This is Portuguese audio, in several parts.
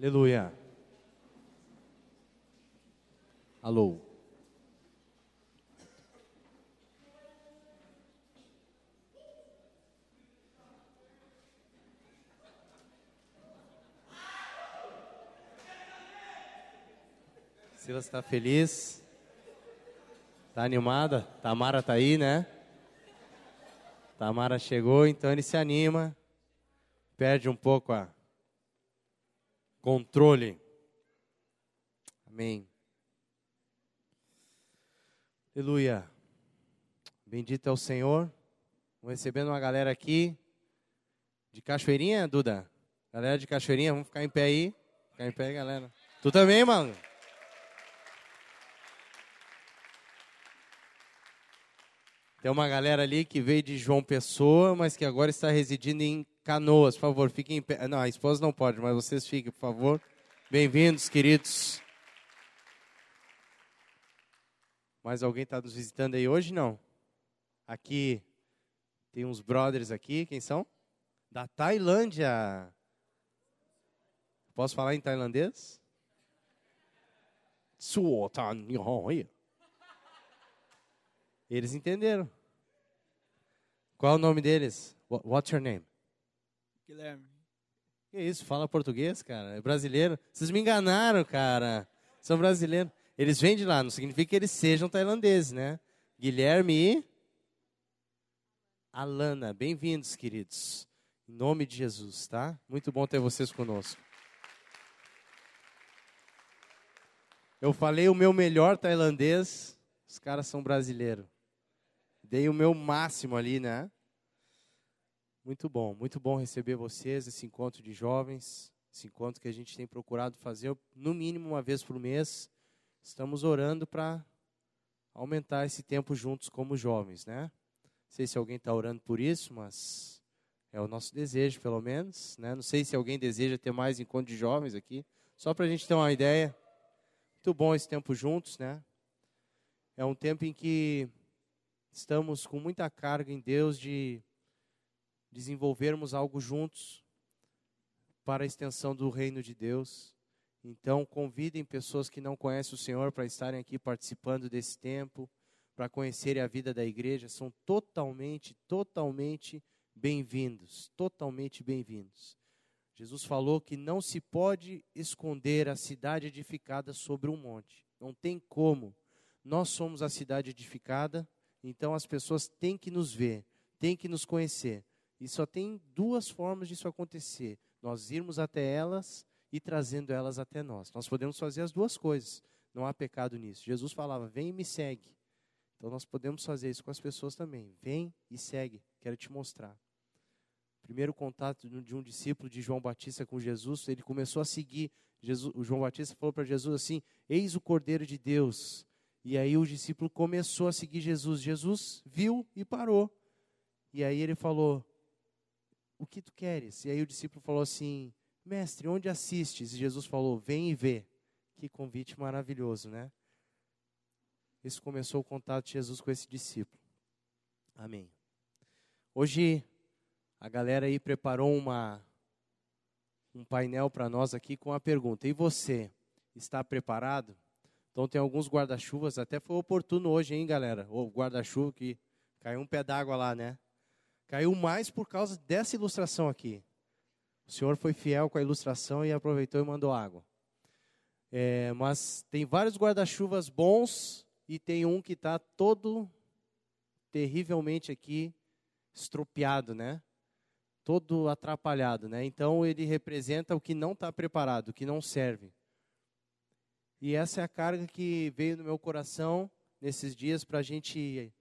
Aleluia. Alô. Silas está feliz? Está animada? Tamara está aí, né? Tamara chegou, então ele se anima, perde um pouco a controle. Amém. Aleluia. Bendito é o Senhor. Vamos recebendo uma galera aqui de Cachoeirinha, Duda? Galera de Cachoeirinha, vamos ficar em pé aí. Ficar em pé, galera. Tu também, mano? Tem uma galera ali que veio de João Pessoa, mas que agora está residindo em Canoas. Por favor, fiquem em pé. Não, a esposa não pode, mas vocês fiquem, por favor. Bem-vindos, queridos. Mais alguém está nos visitando aí hoje? Não. Aqui tem uns brothers aqui, quem são? Da Tailândia. Posso falar em tailandês? Eles entenderam. Qual é o nome deles? What's your name? Guilherme. Que isso? Fala português, cara? É brasileiro? Vocês me enganaram, cara. São brasileiros. Eles vêm de lá, não significa que eles sejam tailandeses, né? Guilherme e Alana. Bem-vindos, queridos. Em nome de Jesus, tá? Muito bom ter vocês conosco. Eu falei o meu melhor tailandês, os caras são brasileiros. Dei o meu máximo ali, né? Muito bom, muito bom receber vocês, esse encontro de jovens, esse encontro que a gente tem procurado fazer no mínimo uma vez por mês. Estamos orando para aumentar esse tempo juntos como jovens, né? Não sei se alguém está orando por isso, mas é o nosso desejo, pelo menos. Né? Não sei se alguém deseja ter mais encontro de jovens aqui, só para a gente ter uma ideia. Muito bom esse tempo juntos, né? É um tempo em que estamos com muita carga em Deus de desenvolvermos algo juntos para a extensão do reino de Deus. Então, convidem pessoas que não conhecem o Senhor para estarem aqui participando desse tempo, para conhecerem a vida da igreja. São totalmente, totalmente bem-vindos. Totalmente bem-vindos. Jesus falou que não se pode esconder a cidade edificada sobre um monte. Não tem como. Nós somos a cidade edificada então as pessoas têm que nos ver, têm que nos conhecer. E só tem duas formas disso acontecer: nós irmos até elas e trazendo elas até nós. Nós podemos fazer as duas coisas. Não há pecado nisso. Jesus falava: "Vem e me segue". Então nós podemos fazer isso com as pessoas também. Vem e segue. Quero te mostrar. Primeiro contato de um discípulo de João Batista com Jesus, ele começou a seguir. Jesus, o João Batista falou para Jesus assim: Eis o Cordeiro de Deus e aí o discípulo começou a seguir Jesus. Jesus viu e parou. E aí ele falou: O que tu queres? E aí o discípulo falou assim: Mestre, onde assistes? E Jesus falou: Vem e vê. Que convite maravilhoso, né? Esse começou o contato de Jesus com esse discípulo. Amém. Hoje a galera aí preparou uma um painel para nós aqui com a pergunta: E você está preparado? Então tem alguns guarda-chuvas, até foi oportuno hoje, hein, galera? O guarda-chuva que caiu um pé d'água lá, né? Caiu mais por causa dessa ilustração aqui. O senhor foi fiel com a ilustração e aproveitou e mandou água. É, mas tem vários guarda-chuvas bons e tem um que está todo terrivelmente aqui estropiado, né? Todo atrapalhado, né? Então ele representa o que não está preparado, o que não serve. E essa é a carga que veio no meu coração nesses dias para a gente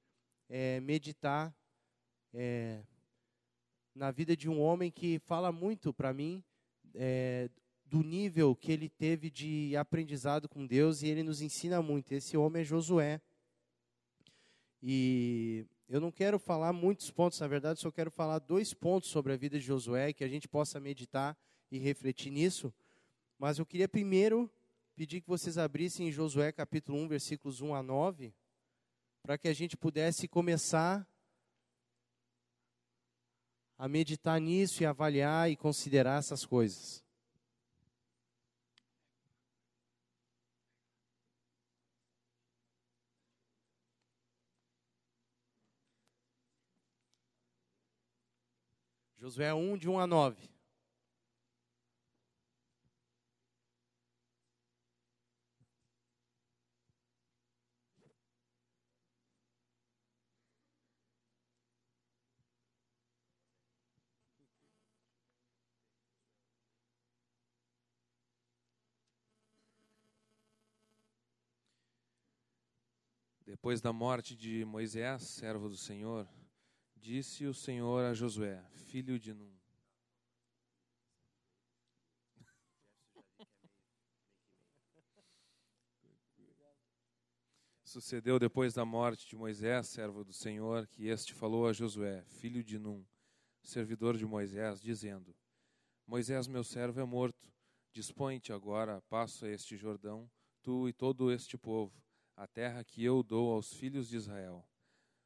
é, meditar é, na vida de um homem que fala muito para mim é, do nível que ele teve de aprendizado com Deus e ele nos ensina muito. Esse homem é Josué. E eu não quero falar muitos pontos, na verdade, só quero falar dois pontos sobre a vida de Josué, que a gente possa meditar e refletir nisso. Mas eu queria primeiro pedir que vocês abrissem em Josué capítulo 1, versículos 1 a 9, para que a gente pudesse começar a meditar nisso e avaliar e considerar essas coisas. Josué 1, de 1 a 9. Depois da morte de Moisés, servo do Senhor, disse o Senhor a Josué, filho de Num. Sucedeu depois da morte de Moisés, servo do Senhor, que este falou a Josué, filho de Num, servidor de Moisés, dizendo: Moisés, meu servo, é morto. Dispõe-te agora, passo a este Jordão, tu e todo este povo a terra que eu dou aos filhos de Israel.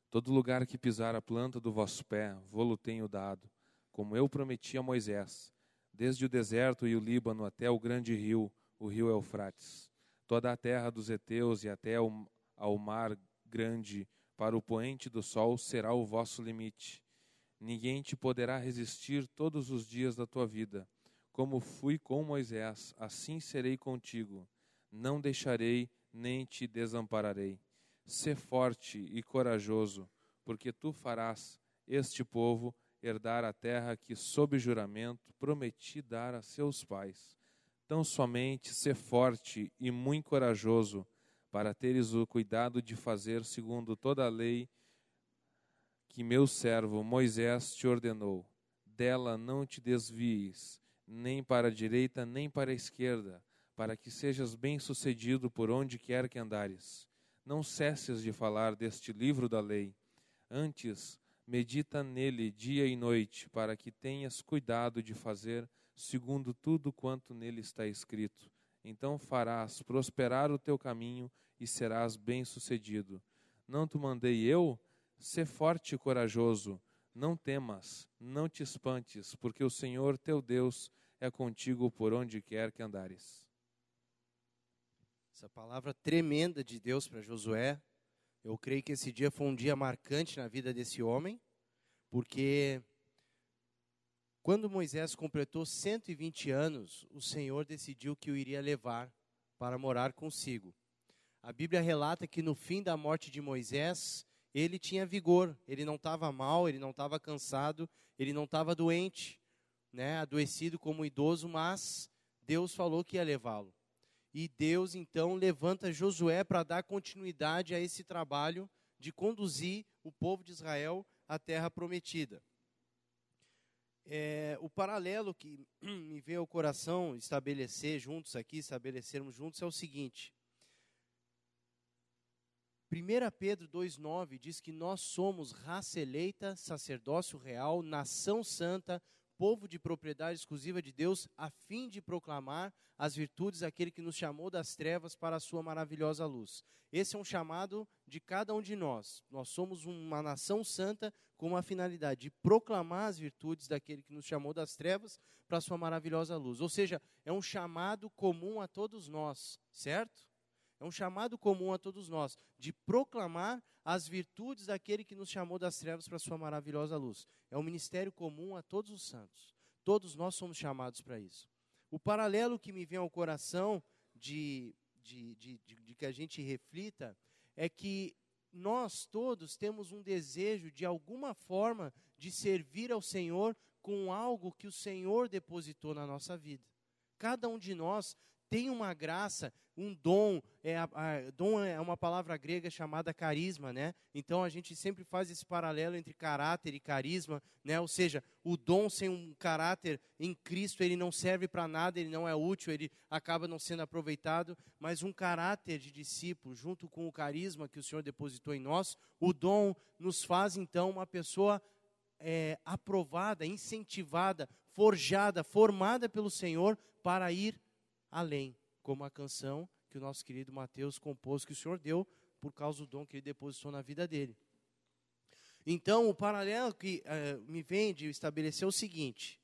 Todo lugar que pisar a planta do vosso pé, vou-lo tenho dado, como eu prometi a Moisés, desde o deserto e o Líbano até o grande rio, o rio Eufrates. Toda a terra dos heteus e até ao, ao mar grande, para o poente do sol, será o vosso limite. Ninguém te poderá resistir todos os dias da tua vida. Como fui com Moisés, assim serei contigo. Não deixarei nem te desampararei. Sê forte e corajoso, porque tu farás este povo herdar a terra que, sob juramento, prometi dar a seus pais. Tão somente sê forte e muito corajoso, para teres o cuidado de fazer segundo toda a lei que meu servo Moisés te ordenou. Dela não te desvies, nem para a direita, nem para a esquerda, para que sejas bem-sucedido por onde quer que andares. Não cesses de falar deste livro da lei. Antes, medita nele dia e noite, para que tenhas cuidado de fazer segundo tudo quanto nele está escrito. Então farás prosperar o teu caminho e serás bem-sucedido. Não te mandei eu? Sê forte e corajoso. Não temas, não te espantes, porque o Senhor teu Deus é contigo por onde quer que andares. Essa palavra tremenda de Deus para Josué. Eu creio que esse dia foi um dia marcante na vida desse homem, porque quando Moisés completou 120 anos, o Senhor decidiu que o iria levar para morar consigo. A Bíblia relata que no fim da morte de Moisés, ele tinha vigor, ele não estava mal, ele não estava cansado, ele não estava doente, né, adoecido como idoso, mas Deus falou que ia levá-lo. E Deus então levanta Josué para dar continuidade a esse trabalho de conduzir o povo de Israel à terra prometida. É, o paralelo que me veio ao coração estabelecer juntos aqui, estabelecermos juntos, é o seguinte. 1 Pedro 2,9 diz que nós somos raça eleita, sacerdócio real, nação santa, povo de propriedade exclusiva de Deus, a fim de proclamar as virtudes daquele que nos chamou das trevas para a sua maravilhosa luz. Esse é um chamado de cada um de nós. Nós somos uma nação santa com uma finalidade de proclamar as virtudes daquele que nos chamou das trevas para a sua maravilhosa luz. Ou seja, é um chamado comum a todos nós, certo? É um chamado comum a todos nós de proclamar as virtudes daquele que nos chamou das trevas para a sua maravilhosa luz. É um ministério comum a todos os santos. Todos nós somos chamados para isso. O paralelo que me vem ao coração de, de, de, de, de que a gente reflita é que nós todos temos um desejo, de alguma forma, de servir ao Senhor com algo que o Senhor depositou na nossa vida. Cada um de nós tem uma graça, um dom, é, a, a, dom é uma palavra grega chamada carisma, né? Então a gente sempre faz esse paralelo entre caráter e carisma, né? Ou seja, o dom sem um caráter em Cristo, ele não serve para nada, ele não é útil, ele acaba não sendo aproveitado, mas um caráter de discípulo junto com o carisma que o Senhor depositou em nós, o dom nos faz então uma pessoa é, aprovada, incentivada, forjada, formada pelo Senhor para ir além, como a canção que o nosso querido Mateus compôs, que o Senhor deu por causa do dom que ele depositou na vida dele. Então, o paralelo que uh, me vem de estabelecer é o seguinte: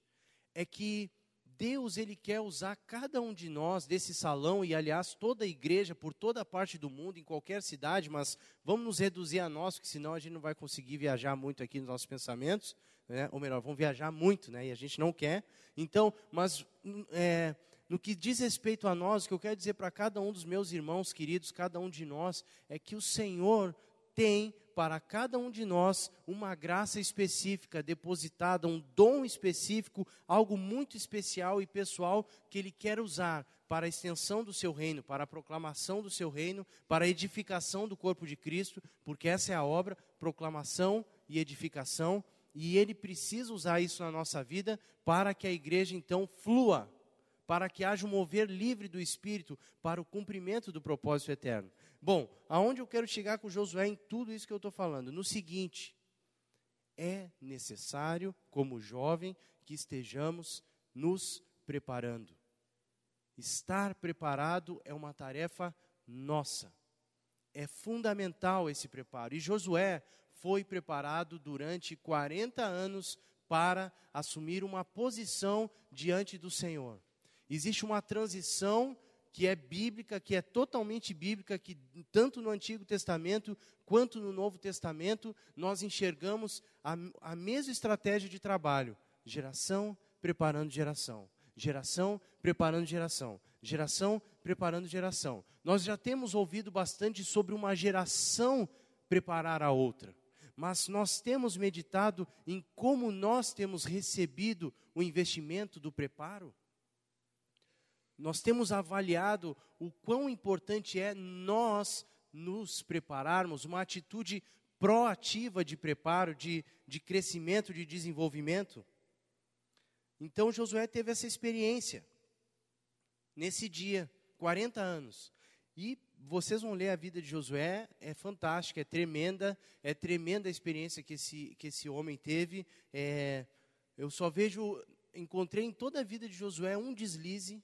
é que Deus ele quer usar cada um de nós desse salão e aliás toda a igreja por toda parte do mundo em qualquer cidade, mas vamos nos reduzir a nós, porque senão a gente não vai conseguir viajar muito aqui nos nossos pensamentos, né? ou melhor, vão viajar muito, né? e a gente não quer. Então, mas é, no que diz respeito a nós, o que eu quero dizer para cada um dos meus irmãos queridos, cada um de nós, é que o Senhor tem para cada um de nós uma graça específica depositada, um dom específico, algo muito especial e pessoal que Ele quer usar para a extensão do seu reino, para a proclamação do seu reino, para a edificação do corpo de Cristo, porque essa é a obra, proclamação e edificação, e Ele precisa usar isso na nossa vida para que a igreja então flua, para que haja um mover livre do Espírito para o cumprimento do propósito eterno. Bom, aonde eu quero chegar com Josué em tudo isso que eu estou falando? No seguinte, é necessário, como jovem, que estejamos nos preparando. Estar preparado é uma tarefa nossa. É fundamental esse preparo. E Josué foi preparado durante 40 anos para assumir uma posição diante do Senhor. Existe uma transição que é bíblica, que é totalmente bíblica, que tanto no Antigo Testamento quanto no Novo Testamento nós enxergamos a, a mesma estratégia de trabalho: geração preparando geração, geração preparando geração, geração preparando geração. Nós já temos ouvido bastante sobre uma geração preparar a outra, mas nós temos meditado em como nós temos recebido o investimento do preparo. Nós temos avaliado o quão importante é nós nos prepararmos, uma atitude proativa de preparo, de, de crescimento, de desenvolvimento. Então Josué teve essa experiência nesse dia, 40 anos. E vocês vão ler a vida de Josué, é fantástica, é tremenda, é tremenda a experiência que esse, que esse homem teve. É, eu só vejo, encontrei em toda a vida de Josué um deslize,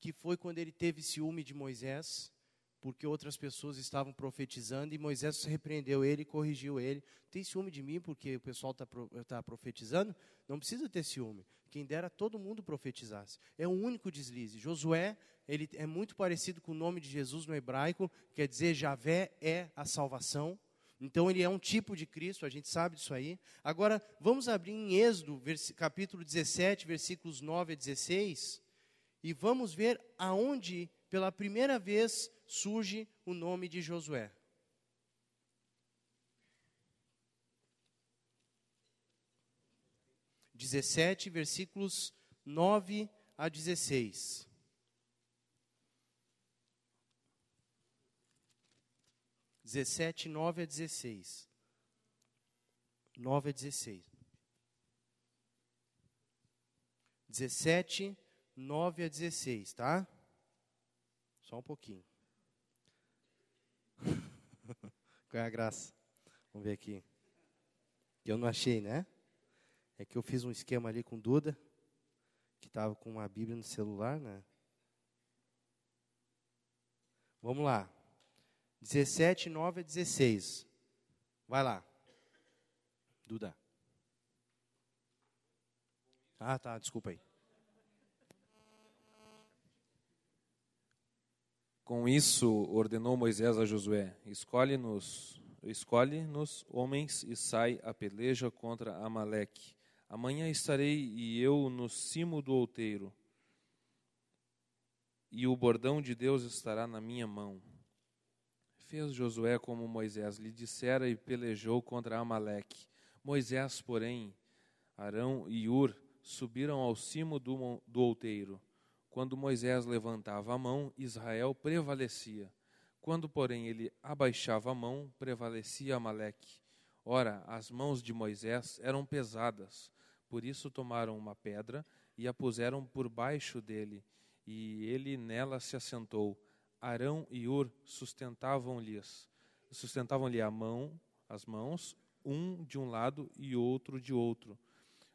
que foi quando ele teve ciúme de Moisés, porque outras pessoas estavam profetizando e Moisés repreendeu ele, corrigiu ele. Tem ciúme de mim porque o pessoal está tá profetizando? Não precisa ter ciúme. Quem dera todo mundo profetizasse. É o único deslize. Josué, ele é muito parecido com o nome de Jesus no hebraico, quer dizer Javé é a salvação. Então ele é um tipo de Cristo, a gente sabe disso aí. Agora, vamos abrir em Êxodo, capítulo 17, versículos 9 a 16 e vamos ver aonde, pela primeira vez, surge o nome de Josué. Dezessete, versículos nove a dezesseis. Dezessete, nove a dezesseis. Nove a dezesseis. Dezessete, 9 a 16, tá? Só um pouquinho. Qual é a graça? Vamos ver aqui. Eu não achei, né? É que eu fiz um esquema ali com Duda, que estava com uma Bíblia no celular, né? Vamos lá. 17, 9 a 16. Vai lá. Duda. Ah, tá, desculpa aí. Com isso, ordenou Moisés a Josué: Escolhe-nos, escolhe-nos homens e sai a peleja contra Amaleque. Amanhã estarei e eu no cimo do outeiro, e o bordão de Deus estará na minha mão. Fez Josué como Moisés lhe dissera e pelejou contra Amaleque. Moisés, porém, Arão e Ur subiram ao cimo do, do outeiro. Quando Moisés levantava a mão, Israel prevalecia. Quando, porém, ele abaixava a mão, prevalecia Amaleque. Ora, as mãos de Moisés eram pesadas, por isso tomaram uma pedra e a puseram por baixo dele, e ele nela se assentou. Arão e Ur sustentavam-lhes, sustentavam-lhe a mão, as mãos, um de um lado e outro de outro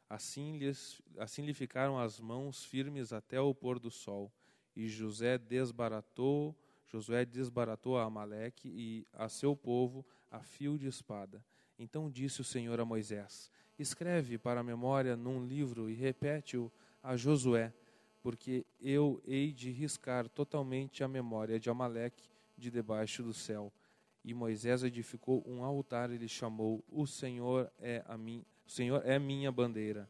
Assim, lhes, assim lhe ficaram as mãos firmes até o pôr do sol. E José desbaratou, Josué desbaratou a Amaleque e a seu povo a fio de espada. Então disse o Senhor a Moisés: Escreve para a memória num livro e repete-o a Josué, porque eu hei de riscar totalmente a memória de Amaleque de debaixo do céu. E Moisés edificou um altar e lhe chamou: O Senhor é a mim O Senhor é minha bandeira.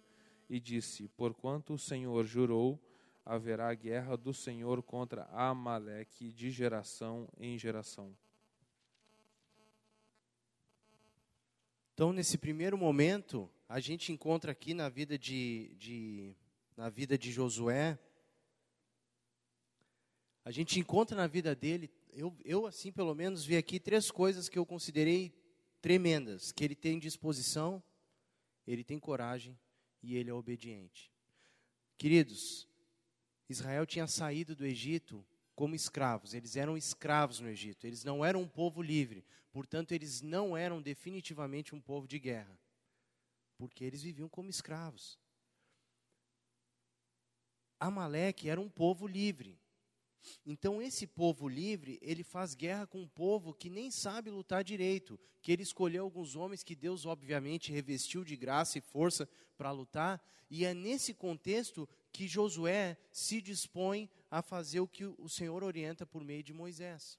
E disse: Porquanto o Senhor jurou, haverá guerra do Senhor contra Amaleque de geração em geração. Então, nesse primeiro momento, a gente encontra aqui na vida de, de, na vida de Josué, a gente encontra na vida dele, eu, eu assim pelo menos vi aqui três coisas que eu considerei tremendas, que ele tem disposição, ele tem coragem e ele é obediente. Queridos, Israel tinha saído do Egito como escravos, eles eram escravos no Egito, eles não eram um povo livre, portanto, eles não eram definitivamente um povo de guerra, porque eles viviam como escravos. Amaleque era um povo livre. Então, esse povo livre, ele faz guerra com um povo que nem sabe lutar direito, que ele escolheu alguns homens que Deus, obviamente, revestiu de graça e força para lutar, e é nesse contexto que Josué se dispõe a fazer o que o Senhor orienta por meio de Moisés.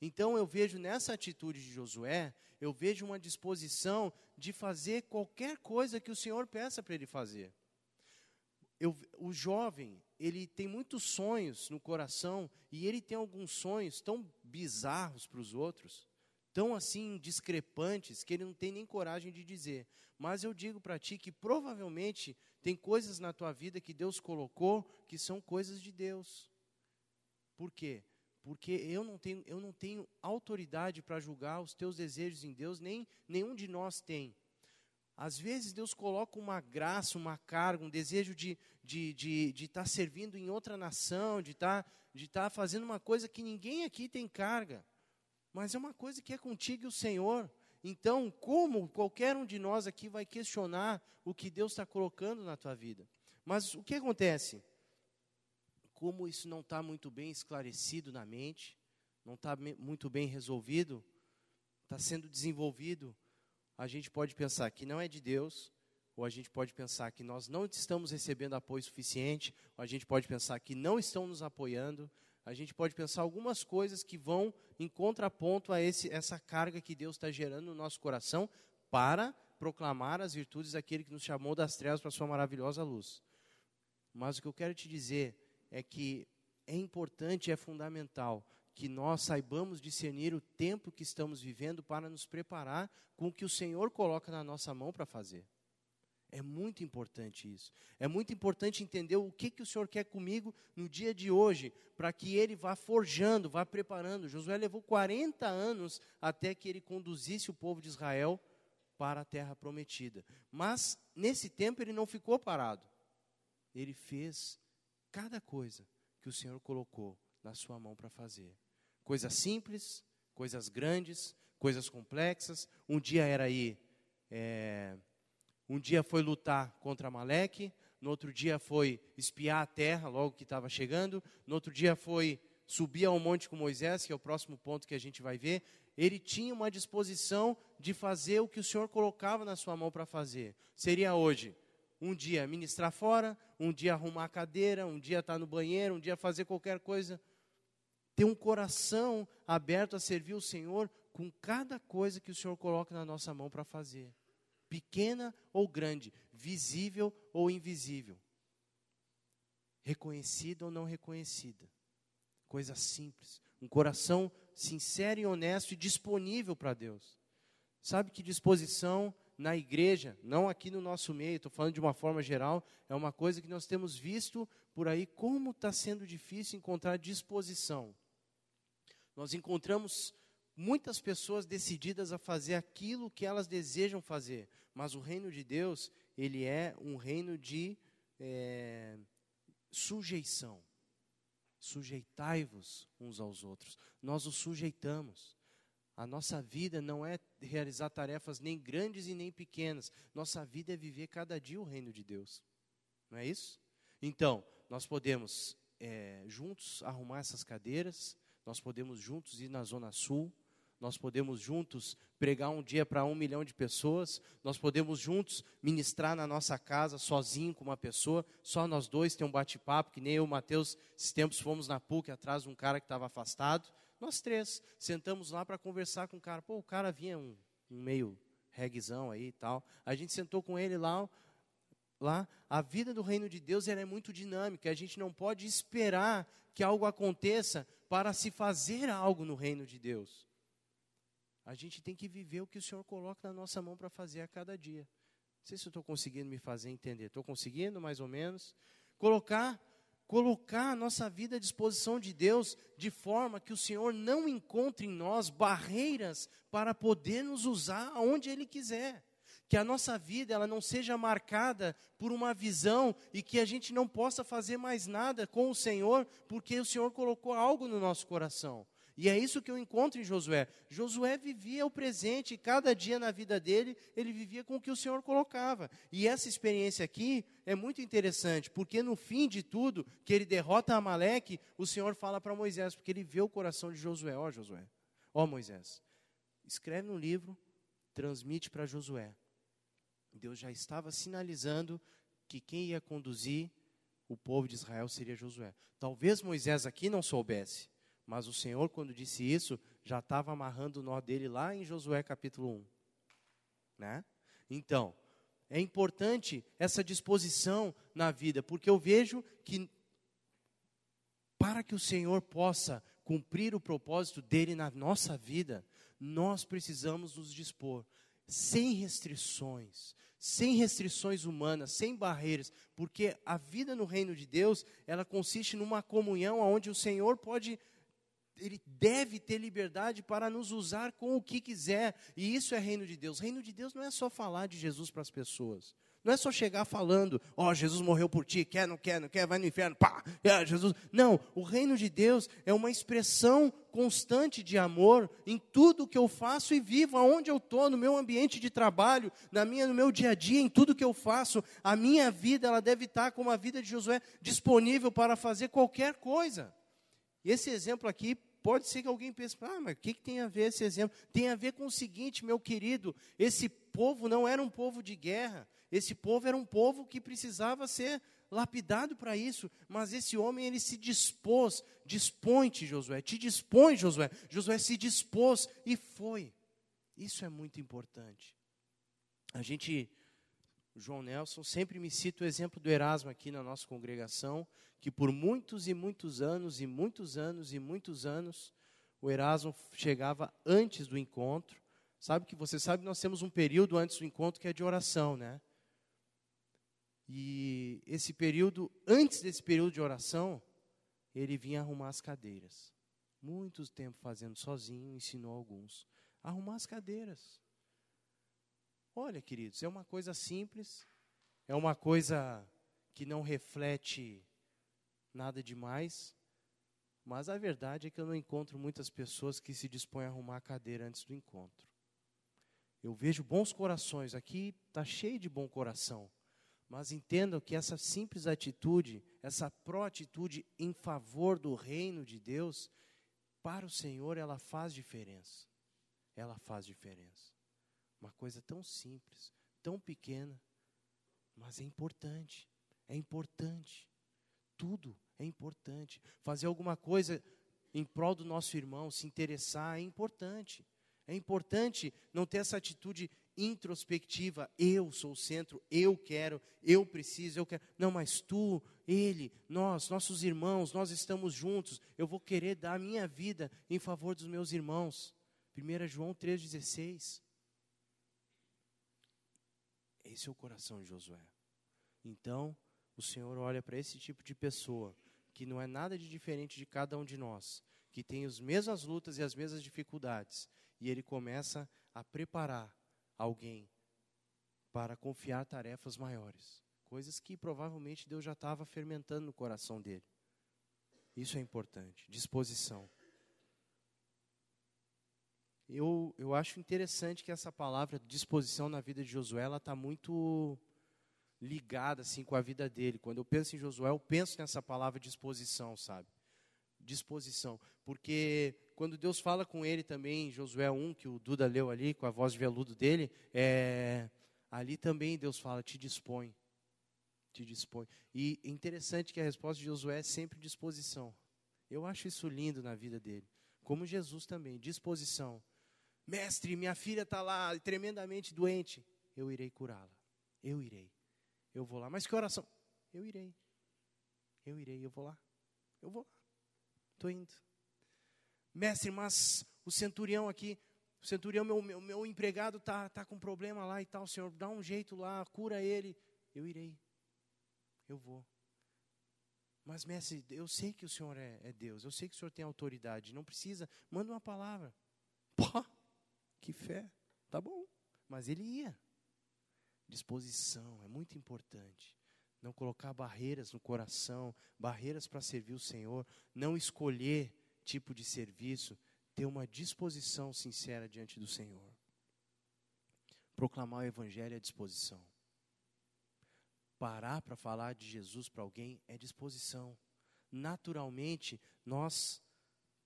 Então eu vejo nessa atitude de Josué, eu vejo uma disposição de fazer qualquer coisa que o Senhor peça para ele fazer. Eu, o jovem, ele tem muitos sonhos no coração e ele tem alguns sonhos tão bizarros para os outros, tão assim discrepantes que ele não tem nem coragem de dizer. Mas eu digo para ti que provavelmente tem coisas na tua vida que Deus colocou que são coisas de Deus. Por quê? Porque eu não tenho, eu não tenho autoridade para julgar os teus desejos em Deus, nem nenhum de nós tem. Às vezes Deus coloca uma graça, uma carga, um desejo de estar de, de, de tá servindo em outra nação, de estar tá, de tá fazendo uma coisa que ninguém aqui tem carga. Mas é uma coisa que é contigo e o Senhor. Então, como qualquer um de nós aqui vai questionar o que Deus está colocando na tua vida? Mas o que acontece? Como isso não está muito bem esclarecido na mente, não está muito bem resolvido, está sendo desenvolvido, a gente pode pensar que não é de Deus, ou a gente pode pensar que nós não estamos recebendo apoio suficiente, ou a gente pode pensar que não estão nos apoiando, a gente pode pensar algumas coisas que vão em contraponto a esse, essa carga que Deus está gerando no nosso coração para proclamar as virtudes daquele que nos chamou das trevas para a sua maravilhosa luz. Mas o que eu quero te dizer é que é importante, é fundamental que nós saibamos discernir o tempo que estamos vivendo para nos preparar com o que o Senhor coloca na nossa mão para fazer. É muito importante isso. É muito importante entender o que, que o Senhor quer comigo no dia de hoje, para que Ele vá forjando, vá preparando. Josué levou 40 anos até que ele conduzisse o povo de Israel para a terra prometida. Mas, nesse tempo, ele não ficou parado. Ele fez cada coisa que o Senhor colocou na sua mão para fazer. Coisas simples, coisas grandes, coisas complexas. Um dia era ir. É, um dia foi lutar contra Amaleque, no outro dia foi espiar a terra, logo que estava chegando, no outro dia foi subir ao monte com Moisés, que é o próximo ponto que a gente vai ver. Ele tinha uma disposição de fazer o que o Senhor colocava na sua mão para fazer. Seria hoje, um dia ministrar fora, um dia arrumar a cadeira, um dia estar no banheiro, um dia fazer qualquer coisa. Ter um coração aberto a servir o Senhor com cada coisa que o Senhor coloca na nossa mão para fazer pequena ou grande, visível ou invisível, reconhecida ou não reconhecida. Coisa simples, um coração sincero e honesto e disponível para Deus. Sabe que disposição na igreja, não aqui no nosso meio, estou falando de uma forma geral, é uma coisa que nós temos visto por aí como está sendo difícil encontrar disposição. Nós encontramos muitas pessoas decididas a fazer aquilo que elas desejam fazer, mas o reino de Deus, ele é um reino de é, sujeição. Sujeitai-vos uns aos outros. Nós os sujeitamos. A nossa vida não é realizar tarefas nem grandes e nem pequenas. Nossa vida é viver cada dia o reino de Deus. Não é isso? Então, nós podemos é, juntos arrumar essas cadeiras, nós podemos juntos ir na Zona Sul, nós podemos juntos pregar um dia para um milhão de pessoas, nós podemos juntos ministrar na nossa casa, sozinho com uma pessoa, só nós dois ter um bate-papo, que nem eu e o Mateus, esses tempos fomos na PUC atrás de um cara que estava afastado. Nós três sentamos lá para conversar com o cara. Pô, o cara vinha um, um meio reggaezão aí e tal. A gente sentou com ele lá, lá. A vida do reino de Deus é muito dinâmica. A gente não pode esperar que algo aconteça para se fazer algo no reino de Deus. A gente tem que viver o que o Senhor coloca na nossa mão para fazer a cada dia. Não sei se eu estou conseguindo me fazer entender. Estou conseguindo, mais ou menos. Colocar colocar a nossa vida à disposição de Deus, de forma que o Senhor não encontre em nós barreiras para poder nos usar aonde Ele quiser. Que a nossa vida ela não seja marcada por uma visão e que a gente não possa fazer mais nada com o Senhor, porque o Senhor colocou algo no nosso coração. E é isso que eu encontro em Josué. Josué vivia o presente, e cada dia na vida dele, ele vivia com o que o Senhor colocava. E essa experiência aqui é muito interessante, porque no fim de tudo, que ele derrota Amaleque, o Senhor fala para Moisés, porque ele vê o coração de Josué. Ó, Josué, ó, Moisés, escreve no livro, transmite para Josué. Deus já estava sinalizando que quem ia conduzir o povo de Israel seria Josué. Talvez Moisés aqui não soubesse, mas o Senhor, quando disse isso, já estava amarrando o nó dele lá em Josué capítulo 1. Né? Então, é importante essa disposição na vida, porque eu vejo que para que o Senhor possa cumprir o propósito dele na nossa vida, nós precisamos nos dispor sem restrições, sem restrições humanas, sem barreiras, porque a vida no reino de Deus, ela consiste numa comunhão onde o Senhor pode ele deve ter liberdade para nos usar com o que quiser. E isso é reino de Deus. Reino de Deus não é só falar de Jesus para as pessoas. Não é só chegar falando, ó, oh, Jesus morreu por ti, quer, não quer, não quer, vai no inferno, pá, é, Jesus. Não, o reino de Deus é uma expressão constante de amor em tudo que eu faço e vivo, aonde eu estou, no meu ambiente de trabalho, na minha, no meu dia a dia, em tudo que eu faço. A minha vida, ela deve estar como a vida de Josué, disponível para fazer qualquer coisa. E esse exemplo aqui pode ser que alguém pense, ah, mas o que, que tem a ver esse exemplo? Tem a ver com o seguinte, meu querido, esse povo não era um povo de guerra, esse povo era um povo que precisava ser lapidado para isso, mas esse homem ele se dispôs, dispõe-te, Josué, te dispõe, Josué. Josué se dispôs e foi. Isso é muito importante. A gente, João Nelson, sempre me cita o exemplo do Erasmo aqui na nossa congregação, que por muitos e muitos anos, e muitos anos, e muitos anos, o Erasmo chegava antes do encontro. Sabe que você sabe nós temos um período antes do encontro que é de oração, né? E esse período, antes desse período de oração, ele vinha arrumar as cadeiras. Muito tempo fazendo sozinho, ensinou alguns. Arrumar as cadeiras. Olha, queridos, é uma coisa simples, é uma coisa que não reflete nada demais. Mas a verdade é que eu não encontro muitas pessoas que se dispõem a arrumar a cadeira antes do encontro. Eu vejo bons corações, aqui está cheio de bom coração. Mas entendam que essa simples atitude, essa proatitude em favor do reino de Deus, para o Senhor ela faz diferença. Ela faz diferença. Uma coisa tão simples, tão pequena, mas é importante. É importante tudo é importante. Fazer alguma coisa em prol do nosso irmão, se interessar, é importante. É importante não ter essa atitude introspectiva, eu sou o centro, eu quero, eu preciso, eu quero. Não, mas tu, ele, nós, nossos irmãos, nós estamos juntos. Eu vou querer dar a minha vida em favor dos meus irmãos. 1 João 3,16. Esse é o coração de Josué. Então, o Senhor olha para esse tipo de pessoa, que não é nada de diferente de cada um de nós, que tem as mesmas lutas e as mesmas dificuldades, e ele começa a preparar alguém para confiar tarefas maiores, coisas que provavelmente Deus já estava fermentando no coração dele. Isso é importante, disposição. Eu, eu acho interessante que essa palavra disposição na vida de Josué está muito ligada assim com a vida dele. Quando eu penso em Josué, eu penso nessa palavra disposição, sabe? Disposição, porque quando Deus fala com ele também, Josué 1, que o Duda leu ali com a voz de veludo dele, é, ali também Deus fala: te dispõe, te dispõe. E interessante que a resposta de Josué é sempre disposição. Eu acho isso lindo na vida dele. Como Jesus também, disposição. Mestre, minha filha está lá tremendamente doente. Eu irei curá-la. Eu irei. Eu vou lá. Mas que oração? Eu irei. Eu irei, eu vou lá. Eu vou lá. Estou indo. Mestre, mas o centurião aqui, o centurião, meu, meu, meu empregado está tá com problema lá e tal, Senhor, dá um jeito lá, cura ele. Eu irei. Eu vou. Mas, mestre, eu sei que o Senhor é, é Deus, eu sei que o Senhor tem autoridade, não precisa, manda uma palavra. Pô, que fé, tá bom. Mas ele ia. Disposição é muito importante. Não colocar barreiras no coração, barreiras para servir o Senhor, não escolher tipo de serviço, ter uma disposição sincera diante do Senhor. Proclamar o Evangelho é disposição. Parar para falar de Jesus para alguém é disposição. Naturalmente, nós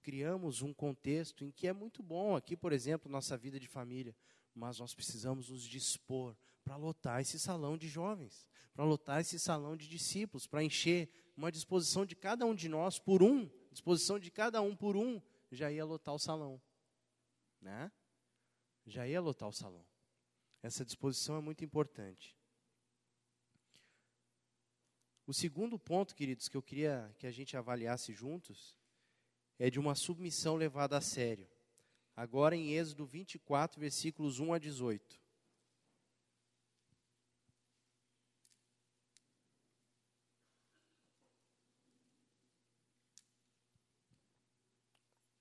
criamos um contexto em que é muito bom, aqui, por exemplo, nossa vida de família, mas nós precisamos nos dispor para lotar esse salão de jovens, para lotar esse salão de discípulos, para encher uma disposição de cada um de nós por um, disposição de cada um por um, já ia lotar o salão, né? Já ia lotar o salão. Essa disposição é muito importante. O segundo ponto, queridos, que eu queria que a gente avaliasse juntos, é de uma submissão levada a sério. Agora em Êxodo 24, versículos 1 a 18.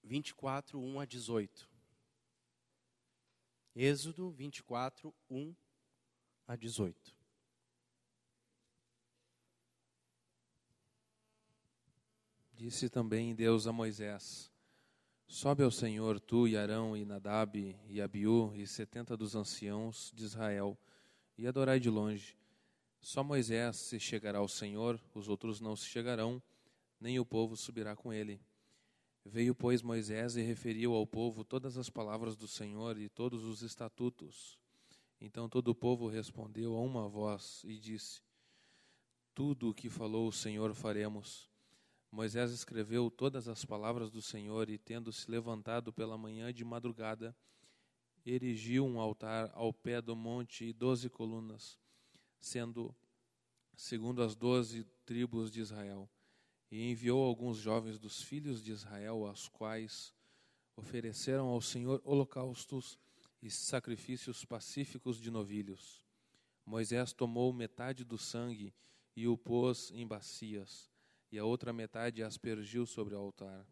Vinte e quatro, um a dezoito. Êxodo vinte e quatro, um a dezoito. Disse também Deus a Moisés: Sobe ao Senhor, tu e Arão e Nadab e Abiú e setenta dos anciãos de Israel, e adorai de longe. Só Moisés se chegará ao Senhor, os outros não se chegarão, nem o povo subirá com ele. Veio, pois, Moisés e referiu ao povo todas as palavras do Senhor e todos os estatutos. Então todo o povo respondeu a uma voz e disse: Tudo o que falou o Senhor faremos. Moisés escreveu todas as palavras do Senhor e, tendo-se levantado pela manhã de madrugada, erigiu um altar ao pé do monte e doze colunas, sendo segundo as doze tribos de Israel, e enviou alguns jovens dos filhos de Israel, aos quais ofereceram ao Senhor holocaustos e sacrifícios pacíficos de novilhos. Moisés tomou metade do sangue e o pôs em bacias e a outra metade aspergiu sobre o altar.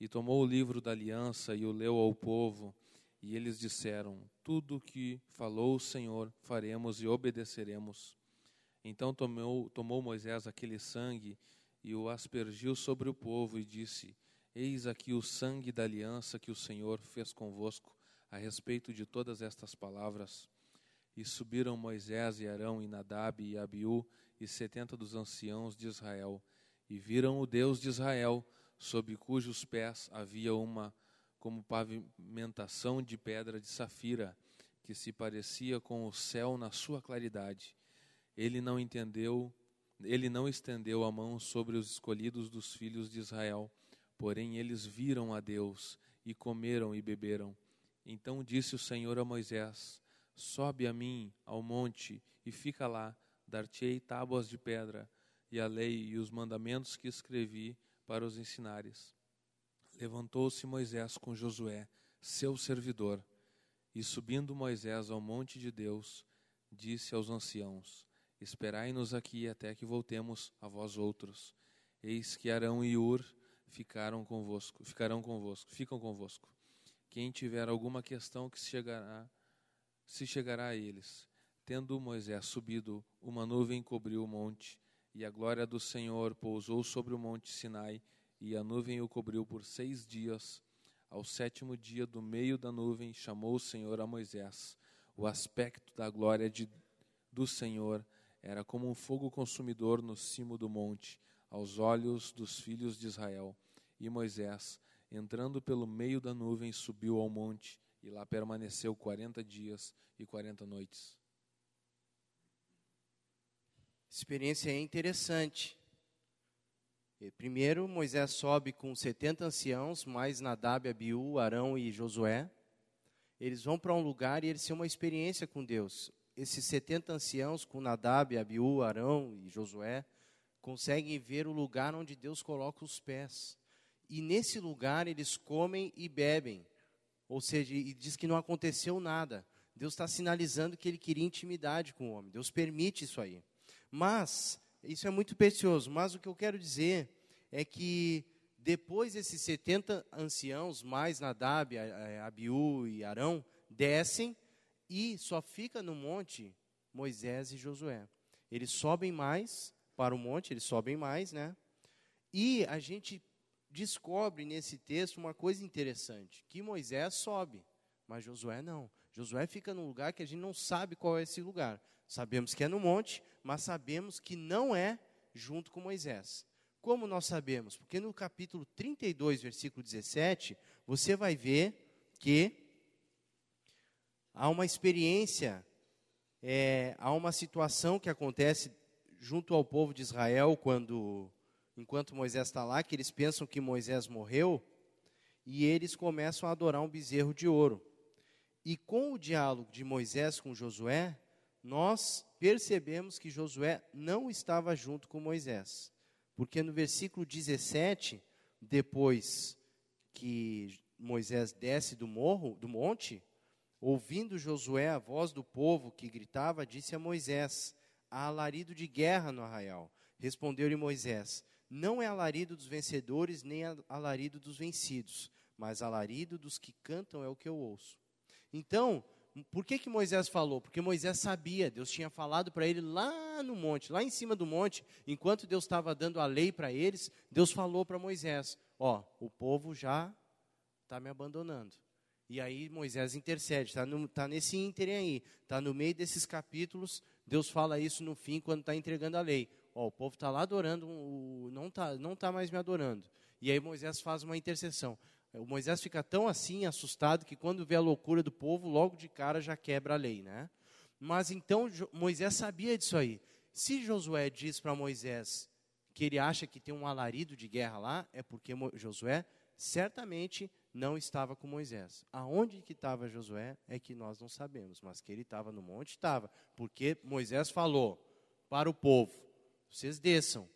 E tomou o livro da aliança e o leu ao povo, e eles disseram: Tudo o que falou o Senhor faremos e obedeceremos. Então tomou, tomou Moisés aquele sangue e o aspergiu sobre o povo e disse: Eis aqui o sangue da aliança que o Senhor fez convosco a respeito de todas estas palavras. E subiram Moisés e Arão e Nadab e Abiú e setenta dos anciãos de Israel e viram o Deus de Israel, sob cujos pés havia uma como pavimentação de pedra de safira, que se parecia com o céu na sua claridade. Ele não entendeu, ele não estendeu a mão sobre os escolhidos dos filhos de Israel, porém eles viram a Deus e comeram e beberam. Então disse o Senhor a Moisés: Sobe a mim ao monte e fica lá, dar-te-ei tábuas de pedra e a lei e os mandamentos que escrevi para os ensinares. Levantou-se Moisés com Josué, seu servidor, e subindo Moisés ao monte de Deus, disse aos anciãos: Esperai-nos aqui até que voltemos a vós outros. Eis que Arão e Ur ficaram convosco, ficarão convosco, ficam convosco. Quem tiver alguma questão que chegará, se chegará a eles. Tendo Moisés subido, uma nuvem cobriu o monte, e a glória do Senhor pousou sobre o monte Sinai, e a nuvem o cobriu por seis dias. Ao sétimo dia, do meio da nuvem, chamou o Senhor a Moisés. O aspecto da glória de, do Senhor era como um fogo consumidor no cimo do monte, aos olhos dos filhos de Israel. E Moisés, entrando pelo meio da nuvem, subiu ao monte, e lá permaneceu quarenta dias e quarenta noites experiência é interessante. Primeiro, Moisés sobe com 70 anciãos, mais Nadab, Abiú, Arão e Josué. eles vão para um lugar e eles têm uma experiência com Deus. Esses 70 anciãos, com Nadab, Abiú, Arão e Josué, conseguem ver o lugar onde Deus coloca os pés. E nesse lugar eles comem e bebem. Ou seja, e diz que não aconteceu nada. Deus está sinalizando que ele queria intimidade com o homem. Deus permite isso aí. Mas, isso é muito precioso. Mas o que eu quero dizer é que depois esses 70 anciãos, mais Nadab, Abiú e Arão, descem e só fica no monte Moisés e Josué. Eles sobem mais para o monte, eles sobem mais, né? E a gente descobre nesse texto uma coisa interessante, que Moisés sobe, mas Josué não. Josué fica num lugar que a gente não sabe qual é esse lugar. Sabemos que é no monte, mas sabemos que não é junto com Moisés. Como nós sabemos? Porque no capítulo 32, versículo 17, você vai ver que há uma experiência, é, há uma situação que acontece junto ao povo de Israel quando, enquanto Moisés está lá, que eles pensam que Moisés morreu e eles começam a adorar um bezerro de ouro. E com o diálogo de Moisés com Josué, nós percebemos que Josué não estava junto com Moisés. Porque no versículo 17, depois que Moisés desce do morro, do monte, ouvindo Josué a voz do povo que gritava, disse a Moisés: Há alarido de guerra no arraial. Respondeu-lhe Moisés: Não é alarido dos vencedores, nem alarido dos vencidos, mas alarido dos que cantam é o que eu ouço. Então, por que, que Moisés falou? Porque Moisés sabia, Deus tinha falado para ele lá no monte, lá em cima do monte, enquanto Deus estava dando a lei para eles, Deus falou para Moisés: Ó, o povo já está me abandonando. E aí Moisés intercede, está tá nesse ínterim aí, está no meio desses capítulos, Deus fala isso no fim, quando está entregando a lei. Ó, o povo está lá adorando, não está não tá mais me adorando. E aí Moisés faz uma intercessão. O Moisés fica tão assim, assustado, que quando vê a loucura do povo, logo de cara já quebra a lei, né? Mas então Moisés sabia disso aí. Se Josué diz para Moisés que ele acha que tem um alarido de guerra lá, é porque Josué certamente não estava com Moisés. Aonde que estava Josué é que nós não sabemos, mas que ele estava no monte, estava. Porque Moisés falou para o povo: vocês desçam,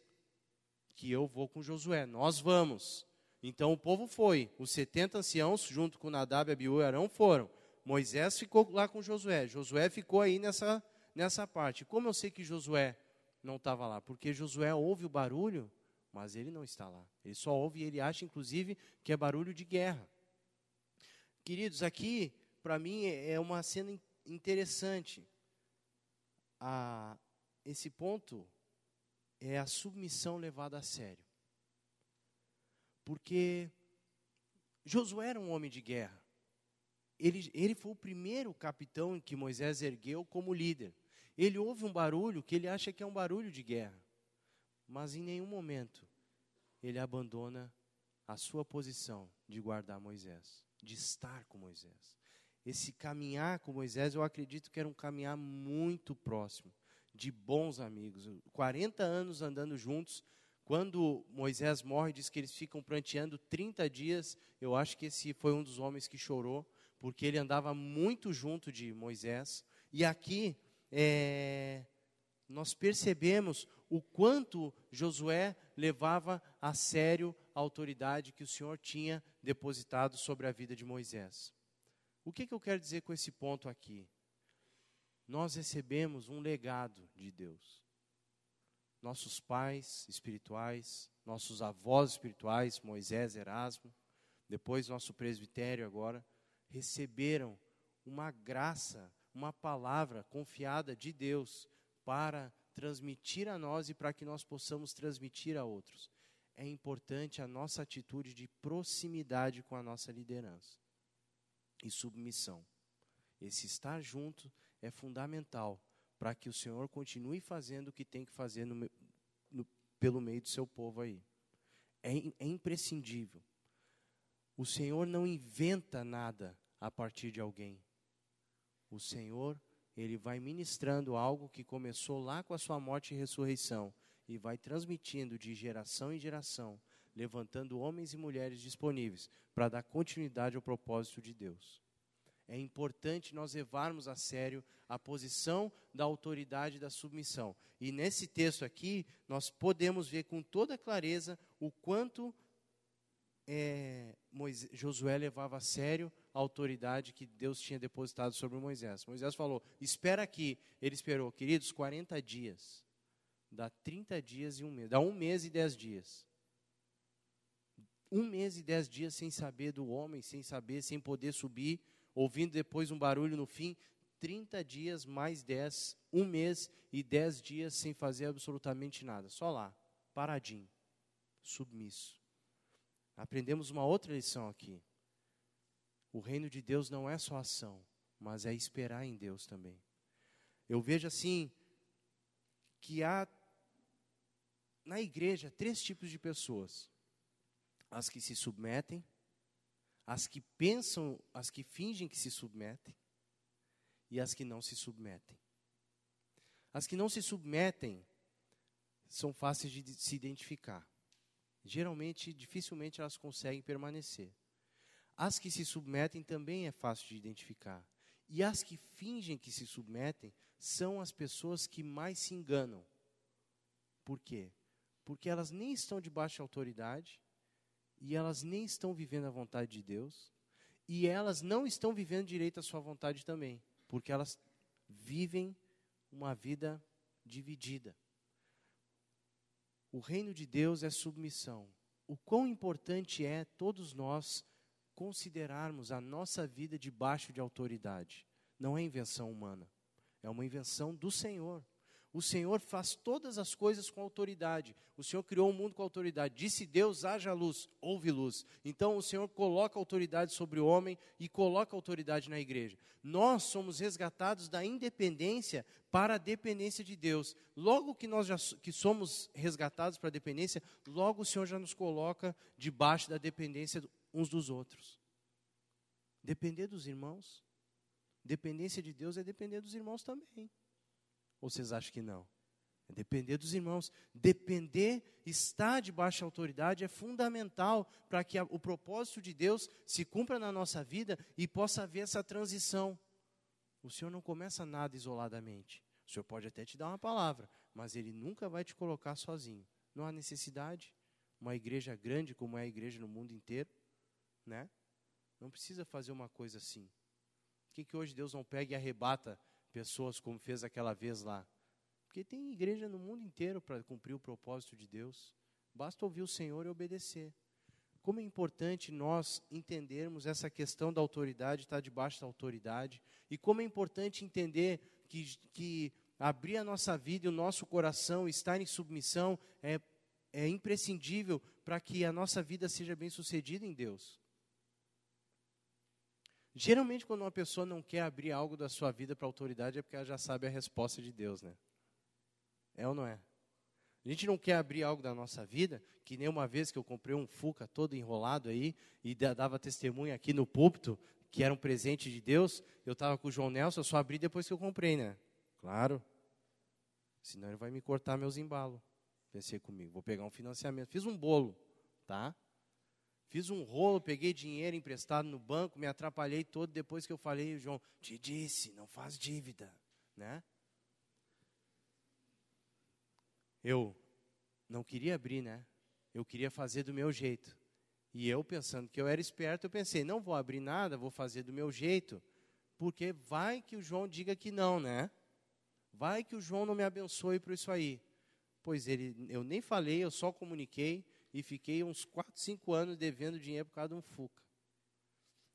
que eu vou com Josué, nós vamos. Então o povo foi, os 70 anciãos, junto com Nadab, Abiú e Arão, foram. Moisés ficou lá com Josué. Josué ficou aí nessa, nessa parte. Como eu sei que Josué não estava lá? Porque Josué ouve o barulho, mas ele não está lá. Ele só ouve e ele acha, inclusive, que é barulho de guerra. Queridos, aqui, para mim, é, é uma cena interessante. A, esse ponto é a submissão levada a sério. Porque Josué era um homem de guerra. Ele, ele foi o primeiro capitão que Moisés ergueu como líder. Ele ouve um barulho que ele acha que é um barulho de guerra. Mas em nenhum momento ele abandona a sua posição de guardar Moisés, de estar com Moisés. Esse caminhar com Moisés, eu acredito que era um caminhar muito próximo, de bons amigos. 40 anos andando juntos, quando Moisés morre, diz que eles ficam pranteando 30 dias. Eu acho que esse foi um dos homens que chorou, porque ele andava muito junto de Moisés. E aqui é, nós percebemos o quanto Josué levava a sério a autoridade que o Senhor tinha depositado sobre a vida de Moisés. O que, que eu quero dizer com esse ponto aqui? Nós recebemos um legado de Deus nossos pais espirituais, nossos avós espirituais, Moisés, Erasmo, depois nosso presbitério agora, receberam uma graça, uma palavra confiada de Deus para transmitir a nós e para que nós possamos transmitir a outros. É importante a nossa atitude de proximidade com a nossa liderança e submissão. Esse estar junto é fundamental para que o Senhor continue fazendo o que tem que fazer no, no, pelo meio do seu povo aí. É, é imprescindível. O Senhor não inventa nada a partir de alguém. O Senhor, ele vai ministrando algo que começou lá com a sua morte e ressurreição e vai transmitindo de geração em geração, levantando homens e mulheres disponíveis para dar continuidade ao propósito de Deus. É importante nós levarmos a sério a posição da autoridade e da submissão. E nesse texto aqui, nós podemos ver com toda clareza o quanto é, Moisés, Josué levava a sério a autoridade que Deus tinha depositado sobre Moisés. Moisés falou: Espera aqui. Ele esperou, queridos, 40 dias. Dá 30 dias e um mês. Dá um mês e dez dias. Um mês e dez dias sem saber do homem, sem saber, sem poder subir ouvindo depois um barulho no fim, 30 dias mais 10, um mês e 10 dias sem fazer absolutamente nada, só lá, paradinho, submisso. Aprendemos uma outra lição aqui. O reino de Deus não é só ação, mas é esperar em Deus também. Eu vejo assim que há na igreja três tipos de pessoas: as que se submetem, as que pensam, as que fingem que se submetem e as que não se submetem. As que não se submetem são fáceis de se identificar. Geralmente, dificilmente elas conseguem permanecer. As que se submetem também é fácil de identificar. E as que fingem que se submetem são as pessoas que mais se enganam. Por quê? Porque elas nem estão debaixo de autoridade e elas nem estão vivendo a vontade de Deus, e elas não estão vivendo direito à sua vontade também, porque elas vivem uma vida dividida. O reino de Deus é submissão. O quão importante é todos nós considerarmos a nossa vida debaixo de autoridade. Não é invenção humana, é uma invenção do Senhor. O Senhor faz todas as coisas com autoridade. O Senhor criou o mundo com autoridade. Disse Deus: haja luz, houve luz. Então o Senhor coloca autoridade sobre o homem e coloca autoridade na igreja. Nós somos resgatados da independência para a dependência de Deus. Logo que nós já que somos resgatados para a dependência, logo o Senhor já nos coloca debaixo da dependência uns dos outros. Depender dos irmãos. Dependência de Deus é depender dos irmãos também. Ou vocês acham que não? É depender dos irmãos. Depender, estar debaixo da autoridade é fundamental para que a, o propósito de Deus se cumpra na nossa vida e possa haver essa transição. O Senhor não começa nada isoladamente. O Senhor pode até te dar uma palavra, mas Ele nunca vai te colocar sozinho. Não há necessidade. Uma igreja grande como é a igreja no mundo inteiro, né? Não precisa fazer uma coisa assim. Por que, que hoje Deus não pega e arrebata pessoas como fez aquela vez lá. Porque tem igreja no mundo inteiro para cumprir o propósito de Deus. Basta ouvir o Senhor e obedecer. Como é importante nós entendermos essa questão da autoridade, estar debaixo da autoridade, e como é importante entender que, que abrir a nossa vida e o nosso coração, estar em submissão, é, é imprescindível para que a nossa vida seja bem sucedida em Deus. Geralmente, quando uma pessoa não quer abrir algo da sua vida para a autoridade, é porque ela já sabe a resposta de Deus, né? É ou não é? A gente não quer abrir algo da nossa vida, que nem uma vez que eu comprei um Fuca todo enrolado aí, e dava testemunha aqui no púlpito, que era um presente de Deus, eu estava com o João Nelson, eu só abri depois que eu comprei, né? Claro. Senão ele vai me cortar meus embalos. Pensei comigo, vou pegar um financiamento. Fiz um bolo, tá? Fiz um rolo, peguei dinheiro emprestado no banco, me atrapalhei todo depois que eu falei, João, te disse, não faz dívida, né? Eu não queria abrir, né? Eu queria fazer do meu jeito. E eu pensando que eu era esperto, eu pensei, não vou abrir nada, vou fazer do meu jeito, porque vai que o João diga que não, né? Vai que o João não me abençoe por isso aí. Pois ele, eu nem falei, eu só comuniquei e fiquei uns 4, 5 anos devendo dinheiro por causa de um Fuca.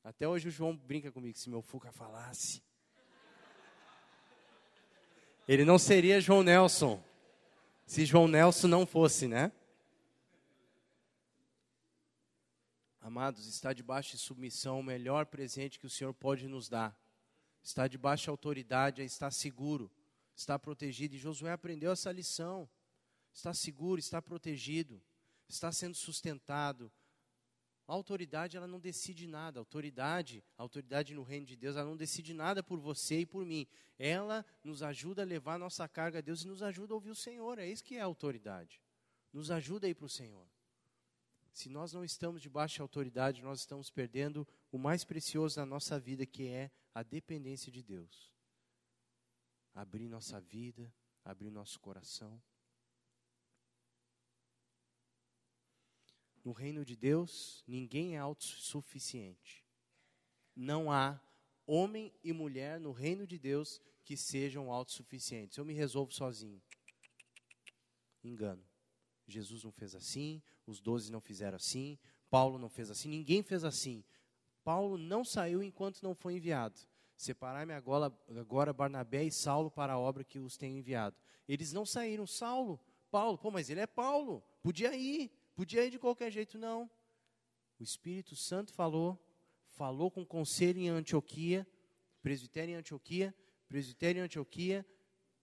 Até hoje o João brinca comigo, se meu Fuca falasse. Ele não seria João Nelson, se João Nelson não fosse, né? Amados, está debaixo de submissão o melhor presente que o Senhor pode nos dar. Está debaixo de autoridade, está seguro, está protegido. E Josué aprendeu essa lição. Está seguro, está protegido está sendo sustentado. A autoridade, ela não decide nada. A autoridade, a autoridade no reino de Deus, ela não decide nada por você e por mim. Ela nos ajuda a levar a nossa carga a Deus e nos ajuda a ouvir o Senhor. É isso que é a autoridade. Nos ajuda a ir para o Senhor. Se nós não estamos debaixo de autoridade, nós estamos perdendo o mais precioso da nossa vida, que é a dependência de Deus. Abrir nossa vida, abrir nosso coração. No reino de Deus, ninguém é autossuficiente. Não há homem e mulher no reino de Deus que sejam autossuficientes. Eu me resolvo sozinho. Engano. Jesus não fez assim, os doze não fizeram assim, Paulo não fez assim, ninguém fez assim. Paulo não saiu enquanto não foi enviado. Separai-me agora, agora Barnabé e Saulo para a obra que os tenho enviado. Eles não saíram. Saulo, Paulo, pô, mas ele é Paulo, podia ir. Podia ir de qualquer jeito, não. O Espírito Santo falou, falou com o conselho em Antioquia, presbitério em Antioquia, presbitério em Antioquia,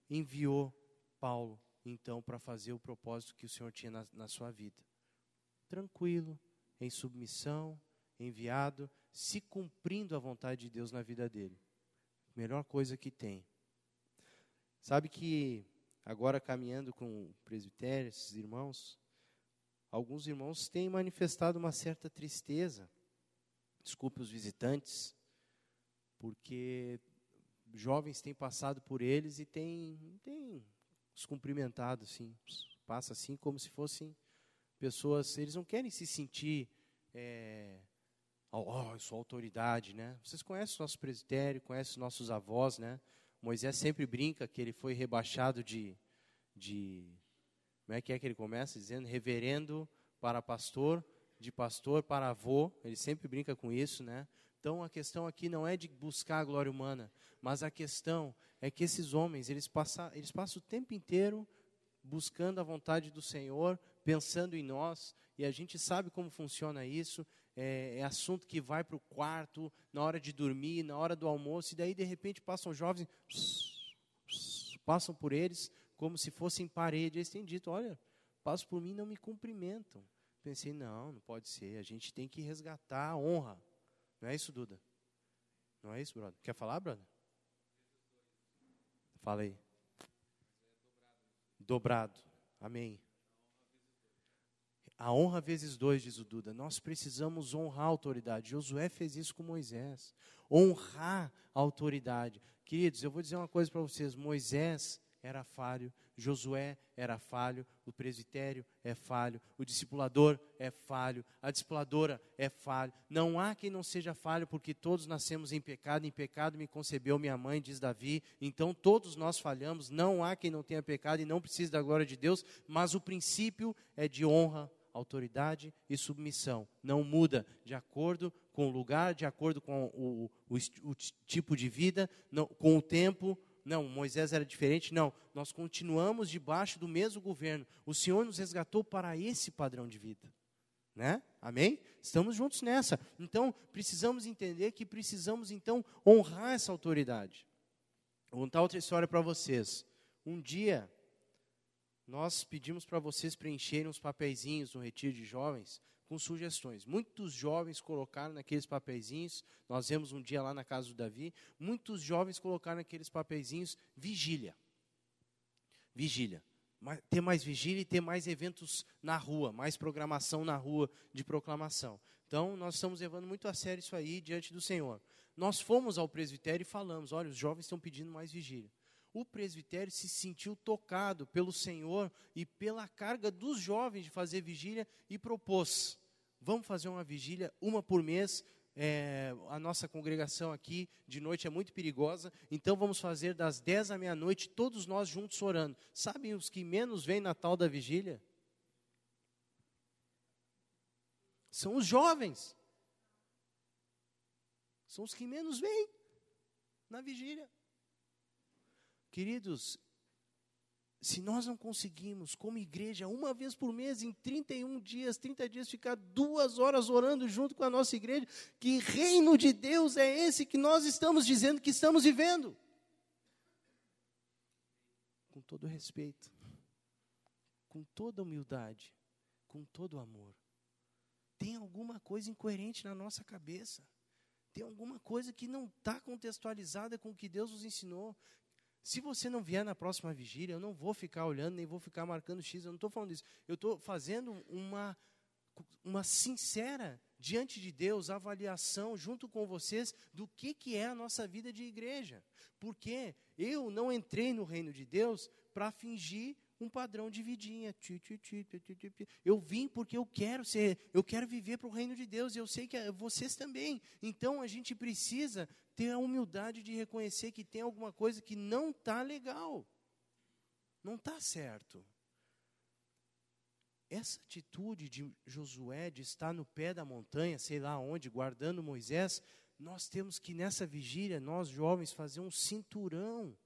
enviou Paulo, então, para fazer o propósito que o Senhor tinha na, na sua vida. Tranquilo, em submissão, enviado, se cumprindo a vontade de Deus na vida dele. Melhor coisa que tem. Sabe que agora caminhando com o presbitério, esses irmãos, alguns irmãos têm manifestado uma certa tristeza. Desculpe os visitantes, porque jovens têm passado por eles e têm, têm os cumprimentado, assim, passa assim como se fossem pessoas. Eles não querem se sentir, é, oh, sou autoridade, né? Vocês conhecem o nosso presbitério, conhecem os nossos avós, né? Moisés sempre brinca que ele foi rebaixado de, de como é que é que ele começa dizendo? Reverendo para pastor, de pastor para avô. Ele sempre brinca com isso, né? Então a questão aqui não é de buscar a glória humana, mas a questão é que esses homens, eles passam, eles passam o tempo inteiro buscando a vontade do Senhor, pensando em nós, e a gente sabe como funciona isso. É, é assunto que vai para o quarto, na hora de dormir, na hora do almoço, e daí de repente passam jovens, passam por eles, como se fossem parede. Têm dito: Olha, passam por mim não me cumprimentam. Pensei: Não, não pode ser. A gente tem que resgatar a honra. Não é isso, Duda? Não é isso, brother? Quer falar, brother? Fala aí. Dobrado. Amém. A honra vezes dois, diz o Duda. Nós precisamos honrar a autoridade. Josué fez isso com Moisés. Honrar a autoridade. Queridos, eu vou dizer uma coisa para vocês. Moisés era falho, Josué era falho, o presbitério é falho, o discipulador é falho, a discipuladora é falho. Não há quem não seja falho, porque todos nascemos em pecado, em pecado me concebeu minha mãe, diz Davi. Então todos nós falhamos, não há quem não tenha pecado e não precise da glória de Deus, mas o princípio é de honra, autoridade e submissão. Não muda de acordo com o lugar, de acordo com o, o, o tipo de vida, não, com o tempo não, Moisés era diferente. Não, nós continuamos debaixo do mesmo governo. O Senhor nos resgatou para esse padrão de vida. Né? Amém? Estamos juntos nessa. Então, precisamos entender que precisamos, então, honrar essa autoridade. Vou contar outra história para vocês. Um dia, nós pedimos para vocês preencherem uns papeizinhos no retiro de jovens com sugestões. Muitos jovens colocaram naqueles papeizinhos, nós vemos um dia lá na casa do Davi, muitos jovens colocaram naqueles papeizinhos vigília. Vigília. Ter mais vigília e ter mais eventos na rua, mais programação na rua de proclamação. Então, nós estamos levando muito a sério isso aí diante do Senhor. Nós fomos ao presbitério e falamos: olha, os jovens estão pedindo mais vigília o presbitério se sentiu tocado pelo Senhor e pela carga dos jovens de fazer vigília e propôs: vamos fazer uma vigília, uma por mês. É, a nossa congregação aqui de noite é muito perigosa, então vamos fazer das 10 à meia-noite, todos nós juntos orando. Sabem os que menos vêm na tal da vigília? São os jovens. São os que menos vêm na vigília. Queridos, se nós não conseguimos, como igreja, uma vez por mês, em 31 dias, 30 dias, ficar duas horas orando junto com a nossa igreja, que reino de Deus é esse que nós estamos dizendo que estamos vivendo? Com todo respeito, com toda humildade, com todo amor. Tem alguma coisa incoerente na nossa cabeça. Tem alguma coisa que não está contextualizada com o que Deus nos ensinou. Se você não vier na próxima vigília, eu não vou ficar olhando, nem vou ficar marcando X, eu não estou falando isso. Eu estou fazendo uma uma sincera diante de Deus avaliação junto com vocês do que, que é a nossa vida de igreja. Porque eu não entrei no reino de Deus para fingir um padrão de vidinha. Eu vim porque eu quero ser, eu quero viver para o reino de Deus, e eu sei que vocês também. Então a gente precisa ter a humildade de reconhecer que tem alguma coisa que não está legal. Não está certo. Essa atitude de Josué de estar no pé da montanha, sei lá onde, guardando Moisés, nós temos que nessa vigília, nós jovens, fazer um cinturão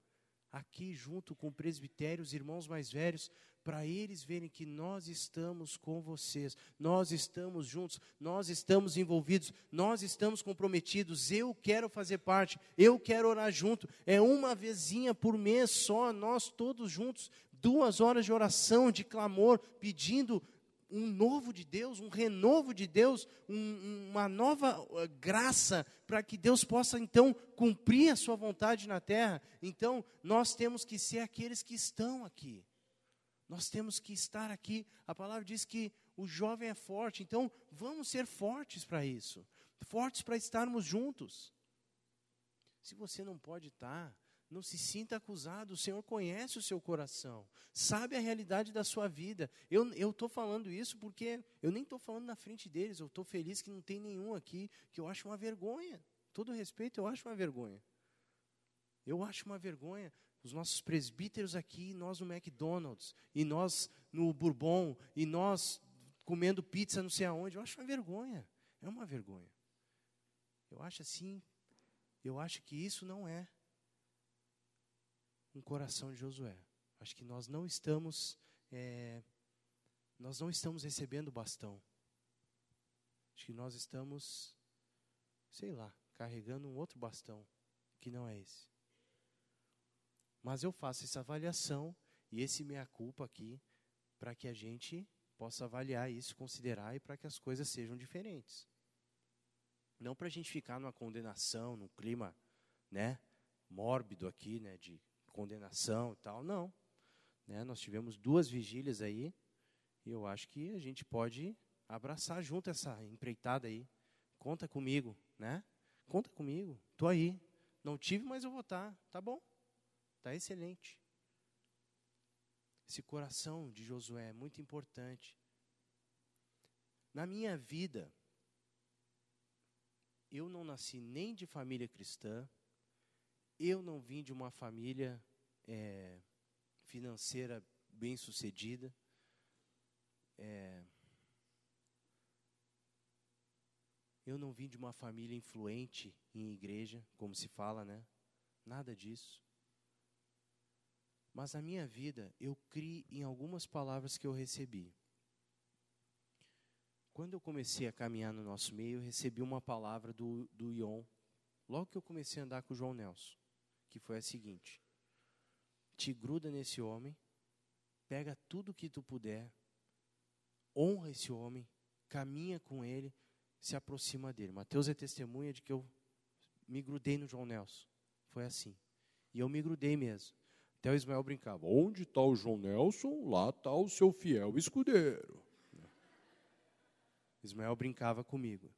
aqui junto com o presbitério, os irmãos mais velhos, para eles verem que nós estamos com vocês, nós estamos juntos, nós estamos envolvidos, nós estamos comprometidos. Eu quero fazer parte, eu quero orar junto. É uma vezinha por mês só, nós todos juntos, duas horas de oração, de clamor, pedindo um novo de Deus, um renovo de Deus, um, uma nova uh, graça para que Deus possa então cumprir a sua vontade na terra. Então, nós temos que ser aqueles que estão aqui. Nós temos que estar aqui. A palavra diz que o jovem é forte, então vamos ser fortes para isso. Fortes para estarmos juntos. Se você não pode estar, não se sinta acusado, o Senhor conhece o seu coração, sabe a realidade da sua vida. Eu estou falando isso porque eu nem estou falando na frente deles, eu estou feliz que não tem nenhum aqui, que eu acho uma vergonha. Todo respeito, eu acho uma vergonha. Eu acho uma vergonha os nossos presbíteros aqui, nós no McDonald's, e nós no Bourbon, e nós comendo pizza não sei aonde. Eu acho uma vergonha. É uma vergonha. Eu acho assim, eu acho que isso não é um coração de Josué. Acho que nós não estamos, é, nós não estamos recebendo bastão. Acho que nós estamos, sei lá, carregando um outro bastão que não é esse. Mas eu faço essa avaliação e esse meia culpa aqui para que a gente possa avaliar isso, considerar e para que as coisas sejam diferentes. Não para a gente ficar numa condenação, num clima, né, mórbido aqui, né, de condenação e tal, não. Né? Nós tivemos duas vigílias aí, e eu acho que a gente pode abraçar junto essa empreitada aí. Conta comigo, né? Conta comigo, tô aí. Não tive, mas eu vou estar. Tá, tá bom. Tá excelente. Esse coração de Josué é muito importante. Na minha vida, eu não nasci nem de família cristã, eu não vim de uma família é, financeira bem sucedida. É, eu não vim de uma família influente em igreja, como se fala, né? Nada disso. Mas a minha vida, eu criei em algumas palavras que eu recebi. Quando eu comecei a caminhar no nosso meio, eu recebi uma palavra do, do Ion, logo que eu comecei a andar com o João Nelson que foi a seguinte: te gruda nesse homem, pega tudo que tu puder, honra esse homem, caminha com ele, se aproxima dele. Mateus é testemunha de que eu me grudei no João Nelson. Foi assim. E eu me grudei mesmo. Até o Ismael brincava: onde está o João Nelson? Lá está o seu fiel escudeiro. Ismael brincava comigo.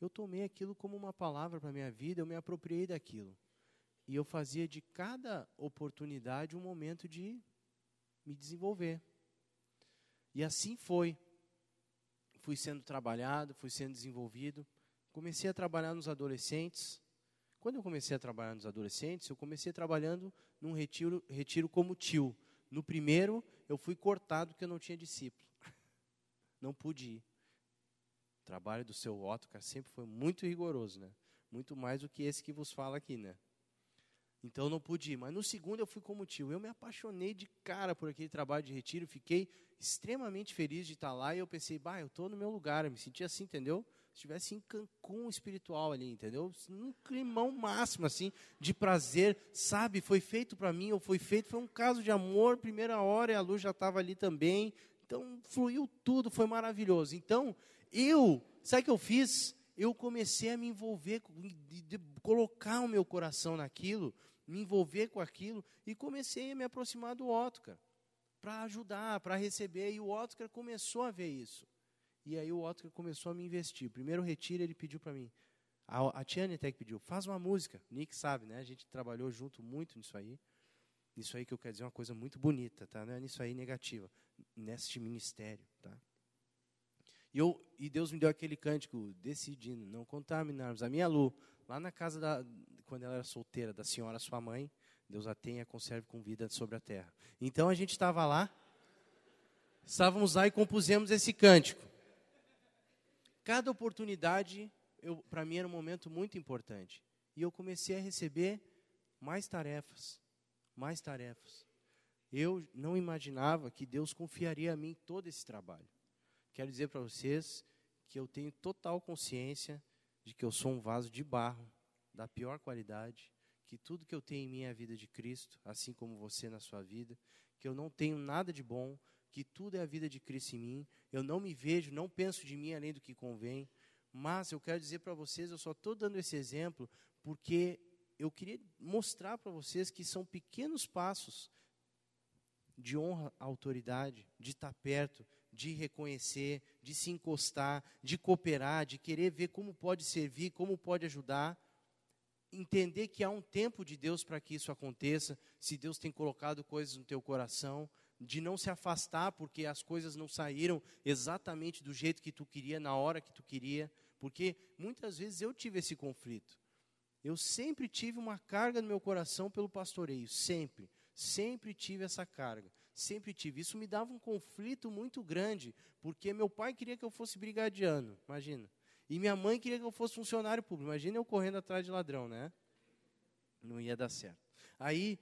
Eu tomei aquilo como uma palavra para a minha vida, eu me apropriei daquilo. E eu fazia de cada oportunidade um momento de me desenvolver. E assim foi. Fui sendo trabalhado, fui sendo desenvolvido. Comecei a trabalhar nos adolescentes. Quando eu comecei a trabalhar nos adolescentes, eu comecei trabalhando num retiro, retiro como tio. No primeiro, eu fui cortado porque eu não tinha discípulo. Não pude ir. O trabalho do seu Otto, cara, sempre foi muito rigoroso, né? Muito mais do que esse que vos fala aqui, né? Então eu não pude ir. Mas no segundo eu fui como tio. Eu me apaixonei de cara por aquele trabalho de retiro. Fiquei extremamente feliz de estar lá. E eu pensei, bah, eu estou no meu lugar. Eu me senti assim, entendeu? Se estivesse em Cancún espiritual ali, entendeu? Num climão máximo, assim, de prazer. Sabe, foi feito para mim, ou foi feito. Foi um caso de amor, primeira hora, e a luz já estava ali também. Então fluiu tudo, foi maravilhoso. Então, eu, sabe o que eu fiz? Eu comecei a me envolver, de, de colocar o meu coração naquilo me envolver com aquilo e comecei a me aproximar do Otcar para ajudar, para receber. E o Otcar começou a ver isso. E aí o Otto começou a me investir. Primeiro retiro ele pediu para mim. A, a Tiane até que pediu, faz uma música. Nick sabe, né? A gente trabalhou junto muito nisso aí. Nisso aí que eu quero dizer uma coisa muito bonita, tá? Não é nisso aí negativa. Neste ministério, tá? E, eu, e Deus me deu aquele cântico, decidindo não contaminarmos. A minha Lu, lá na casa da, quando ela era solteira, da senhora sua mãe, Deus a tenha, conserve com vida sobre a terra. Então a gente estava lá, estávamos lá e compusemos esse cântico. Cada oportunidade, para mim, era um momento muito importante. E eu comecei a receber mais tarefas, mais tarefas. Eu não imaginava que Deus confiaria a mim todo esse trabalho. Quero dizer para vocês que eu tenho total consciência de que eu sou um vaso de barro, da pior qualidade, que tudo que eu tenho em mim é vida de Cristo, assim como você na sua vida, que eu não tenho nada de bom, que tudo é a vida de Cristo em mim, eu não me vejo, não penso de mim além do que convém, mas eu quero dizer para vocês, eu só estou dando esse exemplo porque eu queria mostrar para vocês que são pequenos passos de honra à autoridade, de estar perto, de reconhecer, de se encostar, de cooperar, de querer ver como pode servir, como pode ajudar, entender que há um tempo de Deus para que isso aconteça, se Deus tem colocado coisas no teu coração, de não se afastar porque as coisas não saíram exatamente do jeito que tu queria, na hora que tu queria, porque muitas vezes eu tive esse conflito. Eu sempre tive uma carga no meu coração pelo pastoreio, sempre, sempre tive essa carga, sempre tive. Isso me dava um conflito muito grande, porque meu pai queria que eu fosse brigadiano, imagina. E minha mãe queria que eu fosse funcionário público. Imagina eu correndo atrás de ladrão, né? Não ia dar certo. Aí,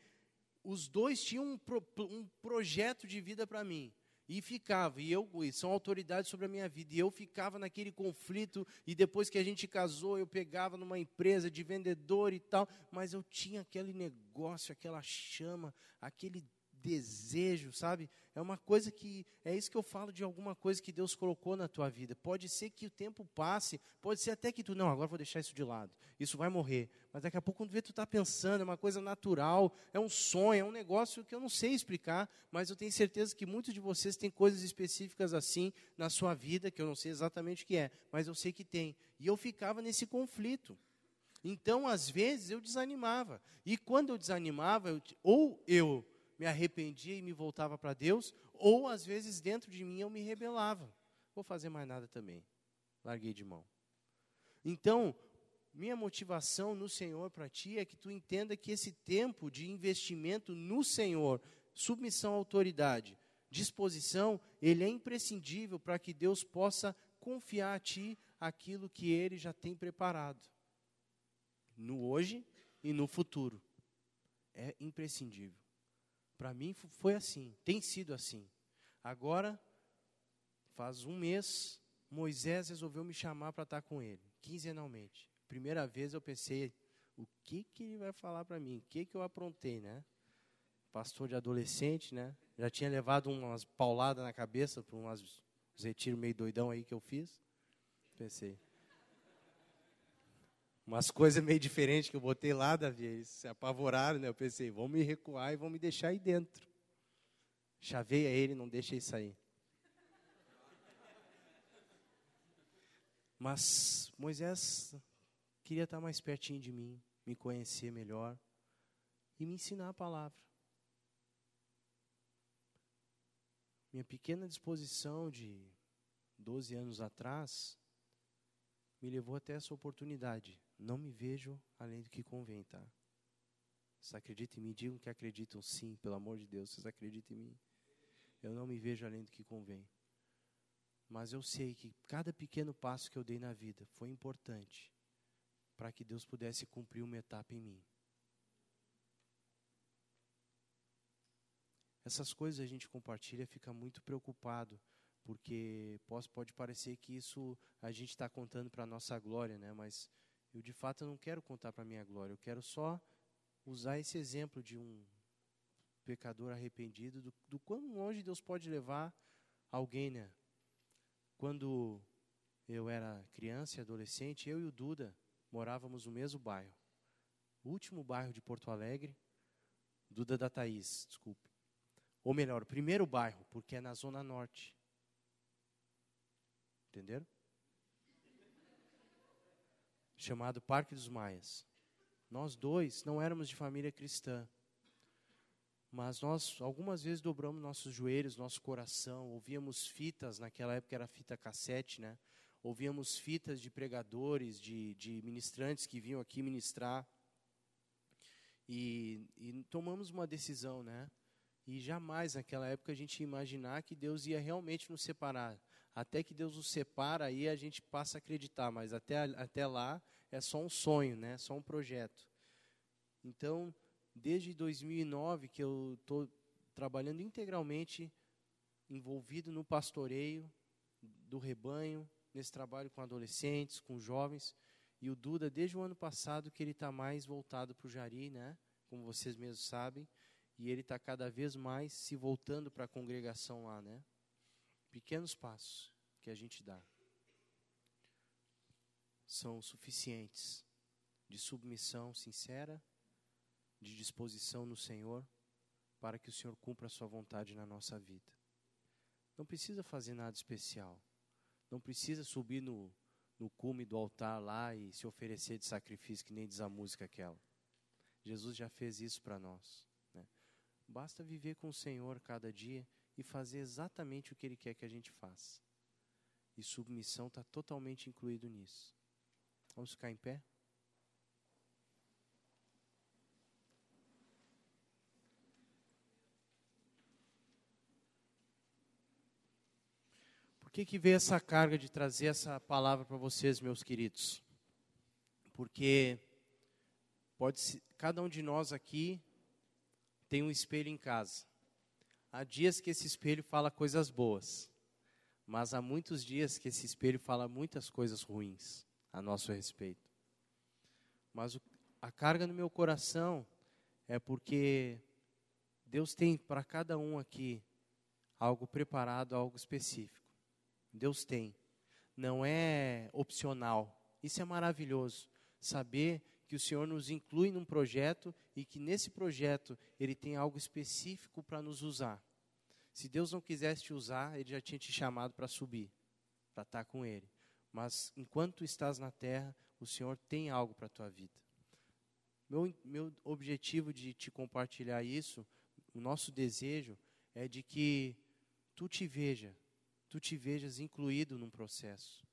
os dois tinham um, pro, um projeto de vida para mim. E ficava, e eu, e são autoridades sobre a minha vida, e eu ficava naquele conflito, e depois que a gente casou, eu pegava numa empresa de vendedor e tal, mas eu tinha aquele negócio, aquela chama, aquele desejo, sabe? É uma coisa que é isso que eu falo de alguma coisa que Deus colocou na tua vida. Pode ser que o tempo passe, pode ser até que tu não, agora vou deixar isso de lado. Isso vai morrer. Mas daqui a pouco quando vê tu está pensando, é uma coisa natural, é um sonho, é um negócio que eu não sei explicar, mas eu tenho certeza que muitos de vocês têm coisas específicas assim na sua vida que eu não sei exatamente o que é, mas eu sei que tem. E eu ficava nesse conflito. Então, às vezes, eu desanimava. E quando eu desanimava, eu, ou eu me arrependia e me voltava para Deus, ou às vezes dentro de mim eu me rebelava. Vou fazer mais nada também. Larguei de mão. Então, minha motivação no Senhor para ti é que tu entenda que esse tempo de investimento no Senhor, submissão à autoridade, disposição, ele é imprescindível para que Deus possa confiar a ti aquilo que ele já tem preparado no hoje e no futuro. É imprescindível. Para mim foi assim, tem sido assim. Agora, faz um mês, Moisés resolveu me chamar para estar com ele, quinzenalmente. Primeira vez eu pensei, o que, que ele vai falar para mim? O que, que eu aprontei, né? Pastor de adolescente, né? Já tinha levado umas pauladas na cabeça por uns retiros meio doidão aí que eu fiz. Pensei, umas coisas meio diferentes que eu botei lá, Davi, eles se apavoraram, né? Eu pensei, vão me recuar e vão me deixar aí dentro. Chaveia ele, não deixa ele sair. Mas Moisés queria estar mais pertinho de mim, me conhecer melhor e me ensinar a palavra. Minha pequena disposição de 12 anos atrás me levou até essa oportunidade não me vejo além do que convém, tá? Vocês acreditam em mim? Digam que acreditam sim, pelo amor de Deus. Vocês acreditam em mim? Eu não me vejo além do que convém. Mas eu sei que cada pequeno passo que eu dei na vida foi importante para que Deus pudesse cumprir uma etapa em mim. Essas coisas a gente compartilha, fica muito preocupado, porque pode parecer que isso a gente está contando para a nossa glória, né? Mas eu de fato não quero contar para minha glória, eu quero só usar esse exemplo de um pecador arrependido, do, do quão longe Deus pode levar alguém, né? Quando eu era criança e adolescente, eu e o Duda morávamos no mesmo bairro. O último bairro de Porto Alegre, Duda da Thaís, desculpe. Ou melhor, o primeiro bairro, porque é na Zona Norte. Entenderam? Chamado Parque dos Maias. Nós dois não éramos de família cristã. Mas nós, algumas vezes, dobramos nossos joelhos, nosso coração, ouvíamos fitas, naquela época era fita cassete, né? Ouvíamos fitas de pregadores, de, de ministrantes que vinham aqui ministrar. E, e tomamos uma decisão, né? E jamais naquela época a gente ia imaginar que Deus ia realmente nos separar. Até que Deus nos separa, aí a gente passa a acreditar, mas até, até lá é só um sonho, né? só um projeto. Então, desde 2009 que eu estou trabalhando integralmente, envolvido no pastoreio do rebanho, nesse trabalho com adolescentes, com jovens. E o Duda, desde o ano passado, que ele está mais voltado para o Jari, né? como vocês mesmos sabem, e ele está cada vez mais se voltando para a congregação lá. Né? Pequenos passos que a gente dá são suficientes de submissão sincera, de disposição no Senhor, para que o Senhor cumpra a sua vontade na nossa vida. Não precisa fazer nada especial. Não precisa subir no, no cume do altar lá e se oferecer de sacrifício, que nem diz a música aquela. Jesus já fez isso para nós. Né? Basta viver com o Senhor cada dia e fazer exatamente o que Ele quer que a gente faça. E submissão está totalmente incluído nisso. Vamos ficar em pé? Por que, que veio essa carga de trazer essa palavra para vocês, meus queridos? Porque pode cada um de nós aqui tem um espelho em casa. Há dias que esse espelho fala coisas boas, mas há muitos dias que esse espelho fala muitas coisas ruins a nosso respeito. Mas o, a carga no meu coração é porque Deus tem para cada um aqui algo preparado, algo específico. Deus tem. Não é opcional. Isso é maravilhoso. Saber que o Senhor nos inclui num projeto e que nesse projeto Ele tem algo específico para nos usar. Se Deus não quisesse te usar, Ele já tinha te chamado para subir, para estar com Ele. Mas enquanto estás na terra, o Senhor tem algo para a tua vida. Meu, meu objetivo de te compartilhar isso, o nosso desejo, é de que tu te veja, tu te vejas incluído num processo.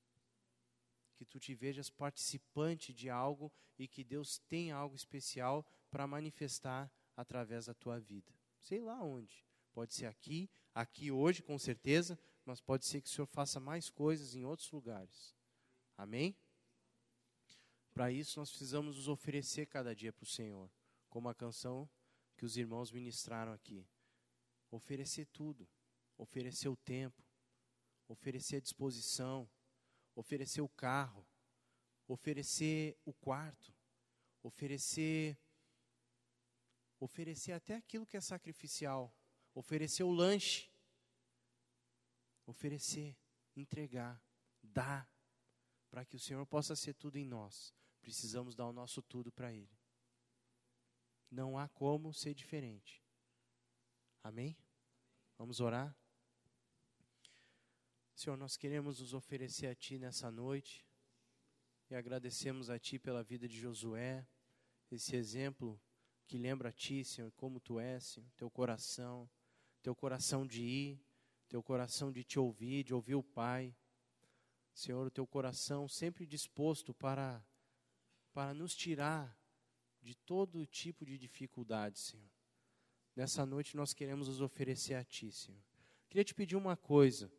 Que tu te vejas participante de algo e que Deus tem algo especial para manifestar através da tua vida. Sei lá onde. Pode ser aqui, aqui hoje, com certeza, mas pode ser que o Senhor faça mais coisas em outros lugares. Amém? Para isso, nós precisamos nos oferecer cada dia para o Senhor, como a canção que os irmãos ministraram aqui. Oferecer tudo, oferecer o tempo, oferecer a disposição, oferecer o carro, oferecer o quarto, oferecer oferecer até aquilo que é sacrificial, oferecer o lanche, oferecer, entregar, dar, para que o Senhor possa ser tudo em nós. Precisamos dar o nosso tudo para Ele. Não há como ser diferente. Amém? Vamos orar? Senhor, nós queremos nos oferecer a Ti nessa noite e agradecemos a Ti pela vida de Josué, esse exemplo que lembra a Ti, Senhor, como Tu és, Senhor, Teu coração, Teu coração de ir, Teu coração de Te ouvir, de ouvir o Pai. Senhor, o Teu coração sempre disposto para, para nos tirar de todo tipo de dificuldade, Senhor. Nessa noite nós queremos nos oferecer a Ti, Senhor. Queria te pedir uma coisa.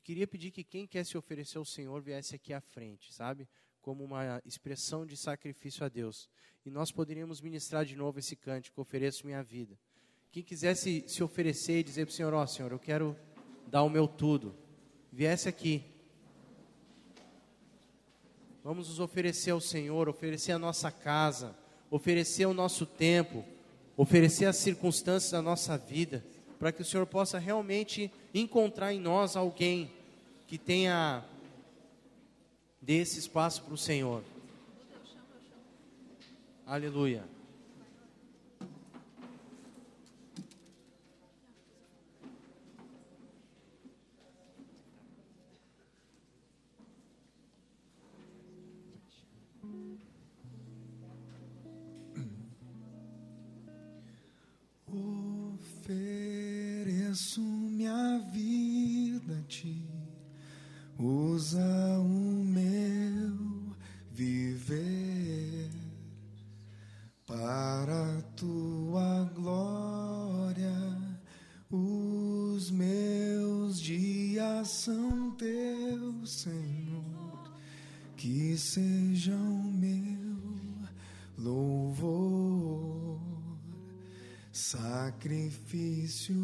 Queria pedir que quem quer se oferecer ao Senhor viesse aqui à frente, sabe? Como uma expressão de sacrifício a Deus. E nós poderíamos ministrar de novo esse cântico, ofereço minha vida. Quem quisesse se oferecer e dizer para o Senhor, ó oh, Senhor, eu quero dar o meu tudo, viesse aqui. Vamos nos oferecer ao Senhor, oferecer a nossa casa, oferecer o nosso tempo, oferecer as circunstâncias da nossa vida, para que o Senhor possa realmente encontrar em nós alguém que tenha desse espaço para o Senhor. Aleluia. Para a tua glória. Os meus dias são teus, Senhor, que sejam meu louvor, sacrifício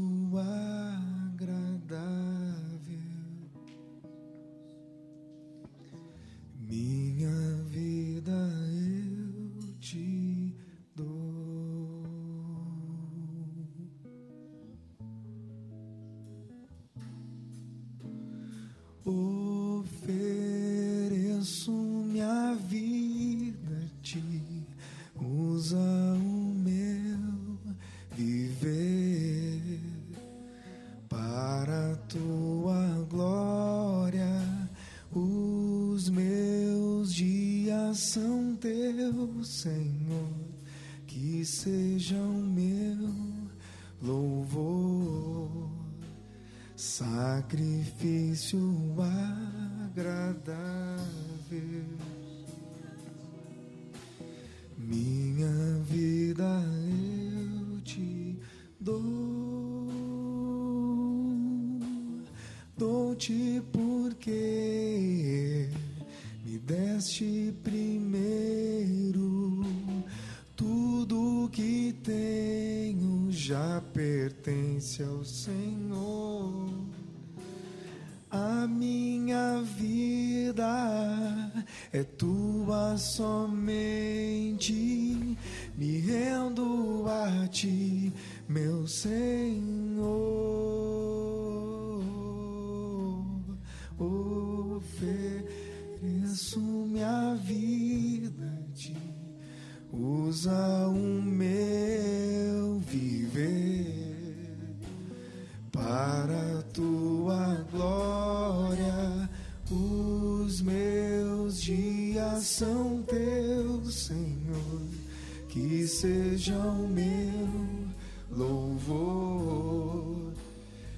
sejam meu louvor,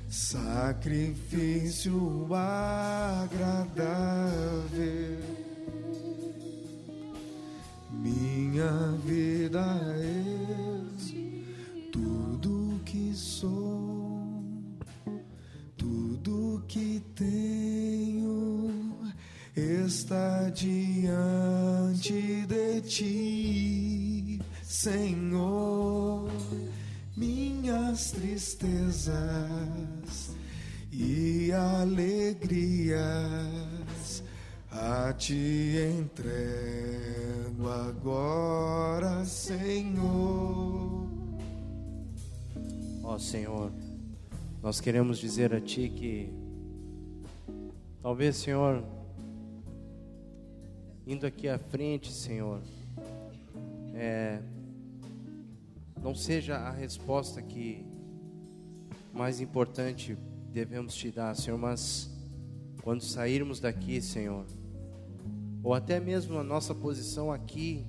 sacrifício agradável. Senhor, nós queremos dizer a Ti que talvez, Senhor, indo aqui à frente, Senhor, é, não seja a resposta que mais importante devemos te dar, Senhor, mas quando sairmos daqui, Senhor, ou até mesmo a nossa posição aqui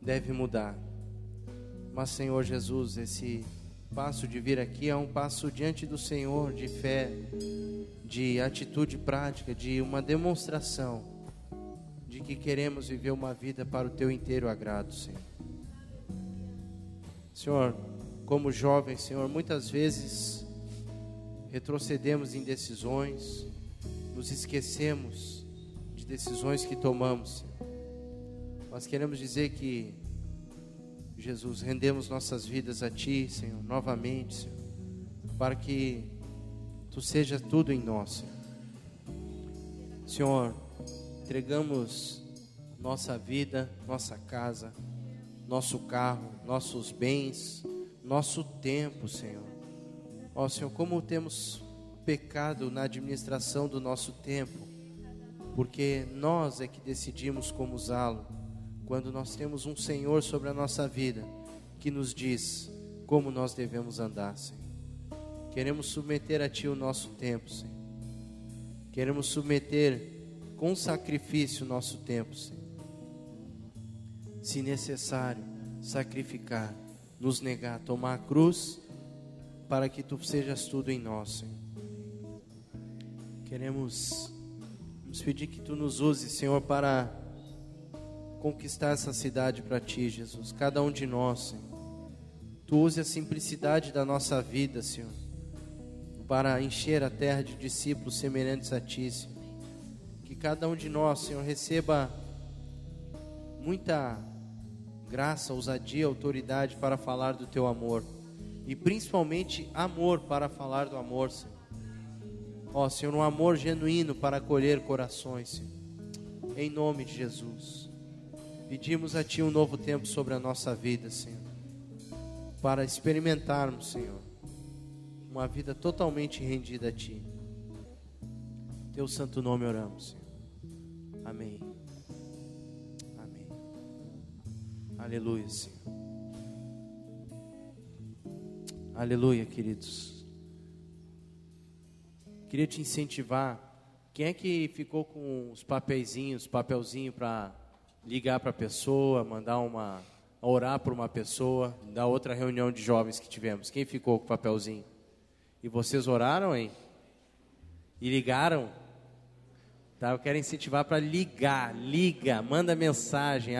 deve mudar. Mas, Senhor Jesus, esse passo de vir aqui é um passo diante do Senhor de fé, de atitude prática, de uma demonstração de que queremos viver uma vida para o teu inteiro agrado, Senhor. Senhor, como jovens, Senhor, muitas vezes retrocedemos em decisões, nos esquecemos de decisões que tomamos. Senhor. Nós queremos dizer que Jesus, rendemos nossas vidas a Ti, Senhor, novamente, Senhor, para que Tu seja tudo em nós, Senhor. Senhor, entregamos nossa vida, nossa casa, nosso carro, nossos bens, nosso tempo, Senhor. Ó Senhor, como temos pecado na administração do nosso tempo, porque nós é que decidimos como usá-lo quando nós temos um Senhor sobre a nossa vida que nos diz como nós devemos andar, Senhor. Queremos submeter a Ti o nosso tempo, Senhor. Queremos submeter com sacrifício o nosso tempo, Senhor. Se necessário, sacrificar, nos negar, tomar a cruz para que tu sejas tudo em nós, Senhor. Queremos nos pedir que tu nos uses, Senhor, para conquistar essa cidade para ti, Jesus. Cada um de nós, Senhor. Tu use a simplicidade da nossa vida, Senhor, para encher a terra de discípulos semelhantes a ti, Senhor. Que cada um de nós, Senhor, receba muita graça, ousadia, autoridade para falar do teu amor. E principalmente amor para falar do amor, Senhor. Ó Senhor, um amor genuíno para acolher corações, Senhor. Em nome de Jesus. Pedimos a Ti um novo tempo sobre a nossa vida, Senhor. Para experimentarmos, Senhor, uma vida totalmente rendida a Ti. Teu santo nome oramos, Senhor. Amém. Amém. Aleluia, Senhor. Aleluia, queridos. Queria te incentivar. Quem é que ficou com os papeizinhos, papelzinho para ligar para a pessoa, mandar uma orar por uma pessoa, da outra reunião de jovens que tivemos? Quem ficou com o papelzinho? E vocês oraram, hein? E ligaram? Tá, eu quero incentivar para ligar, liga, manda mensagem,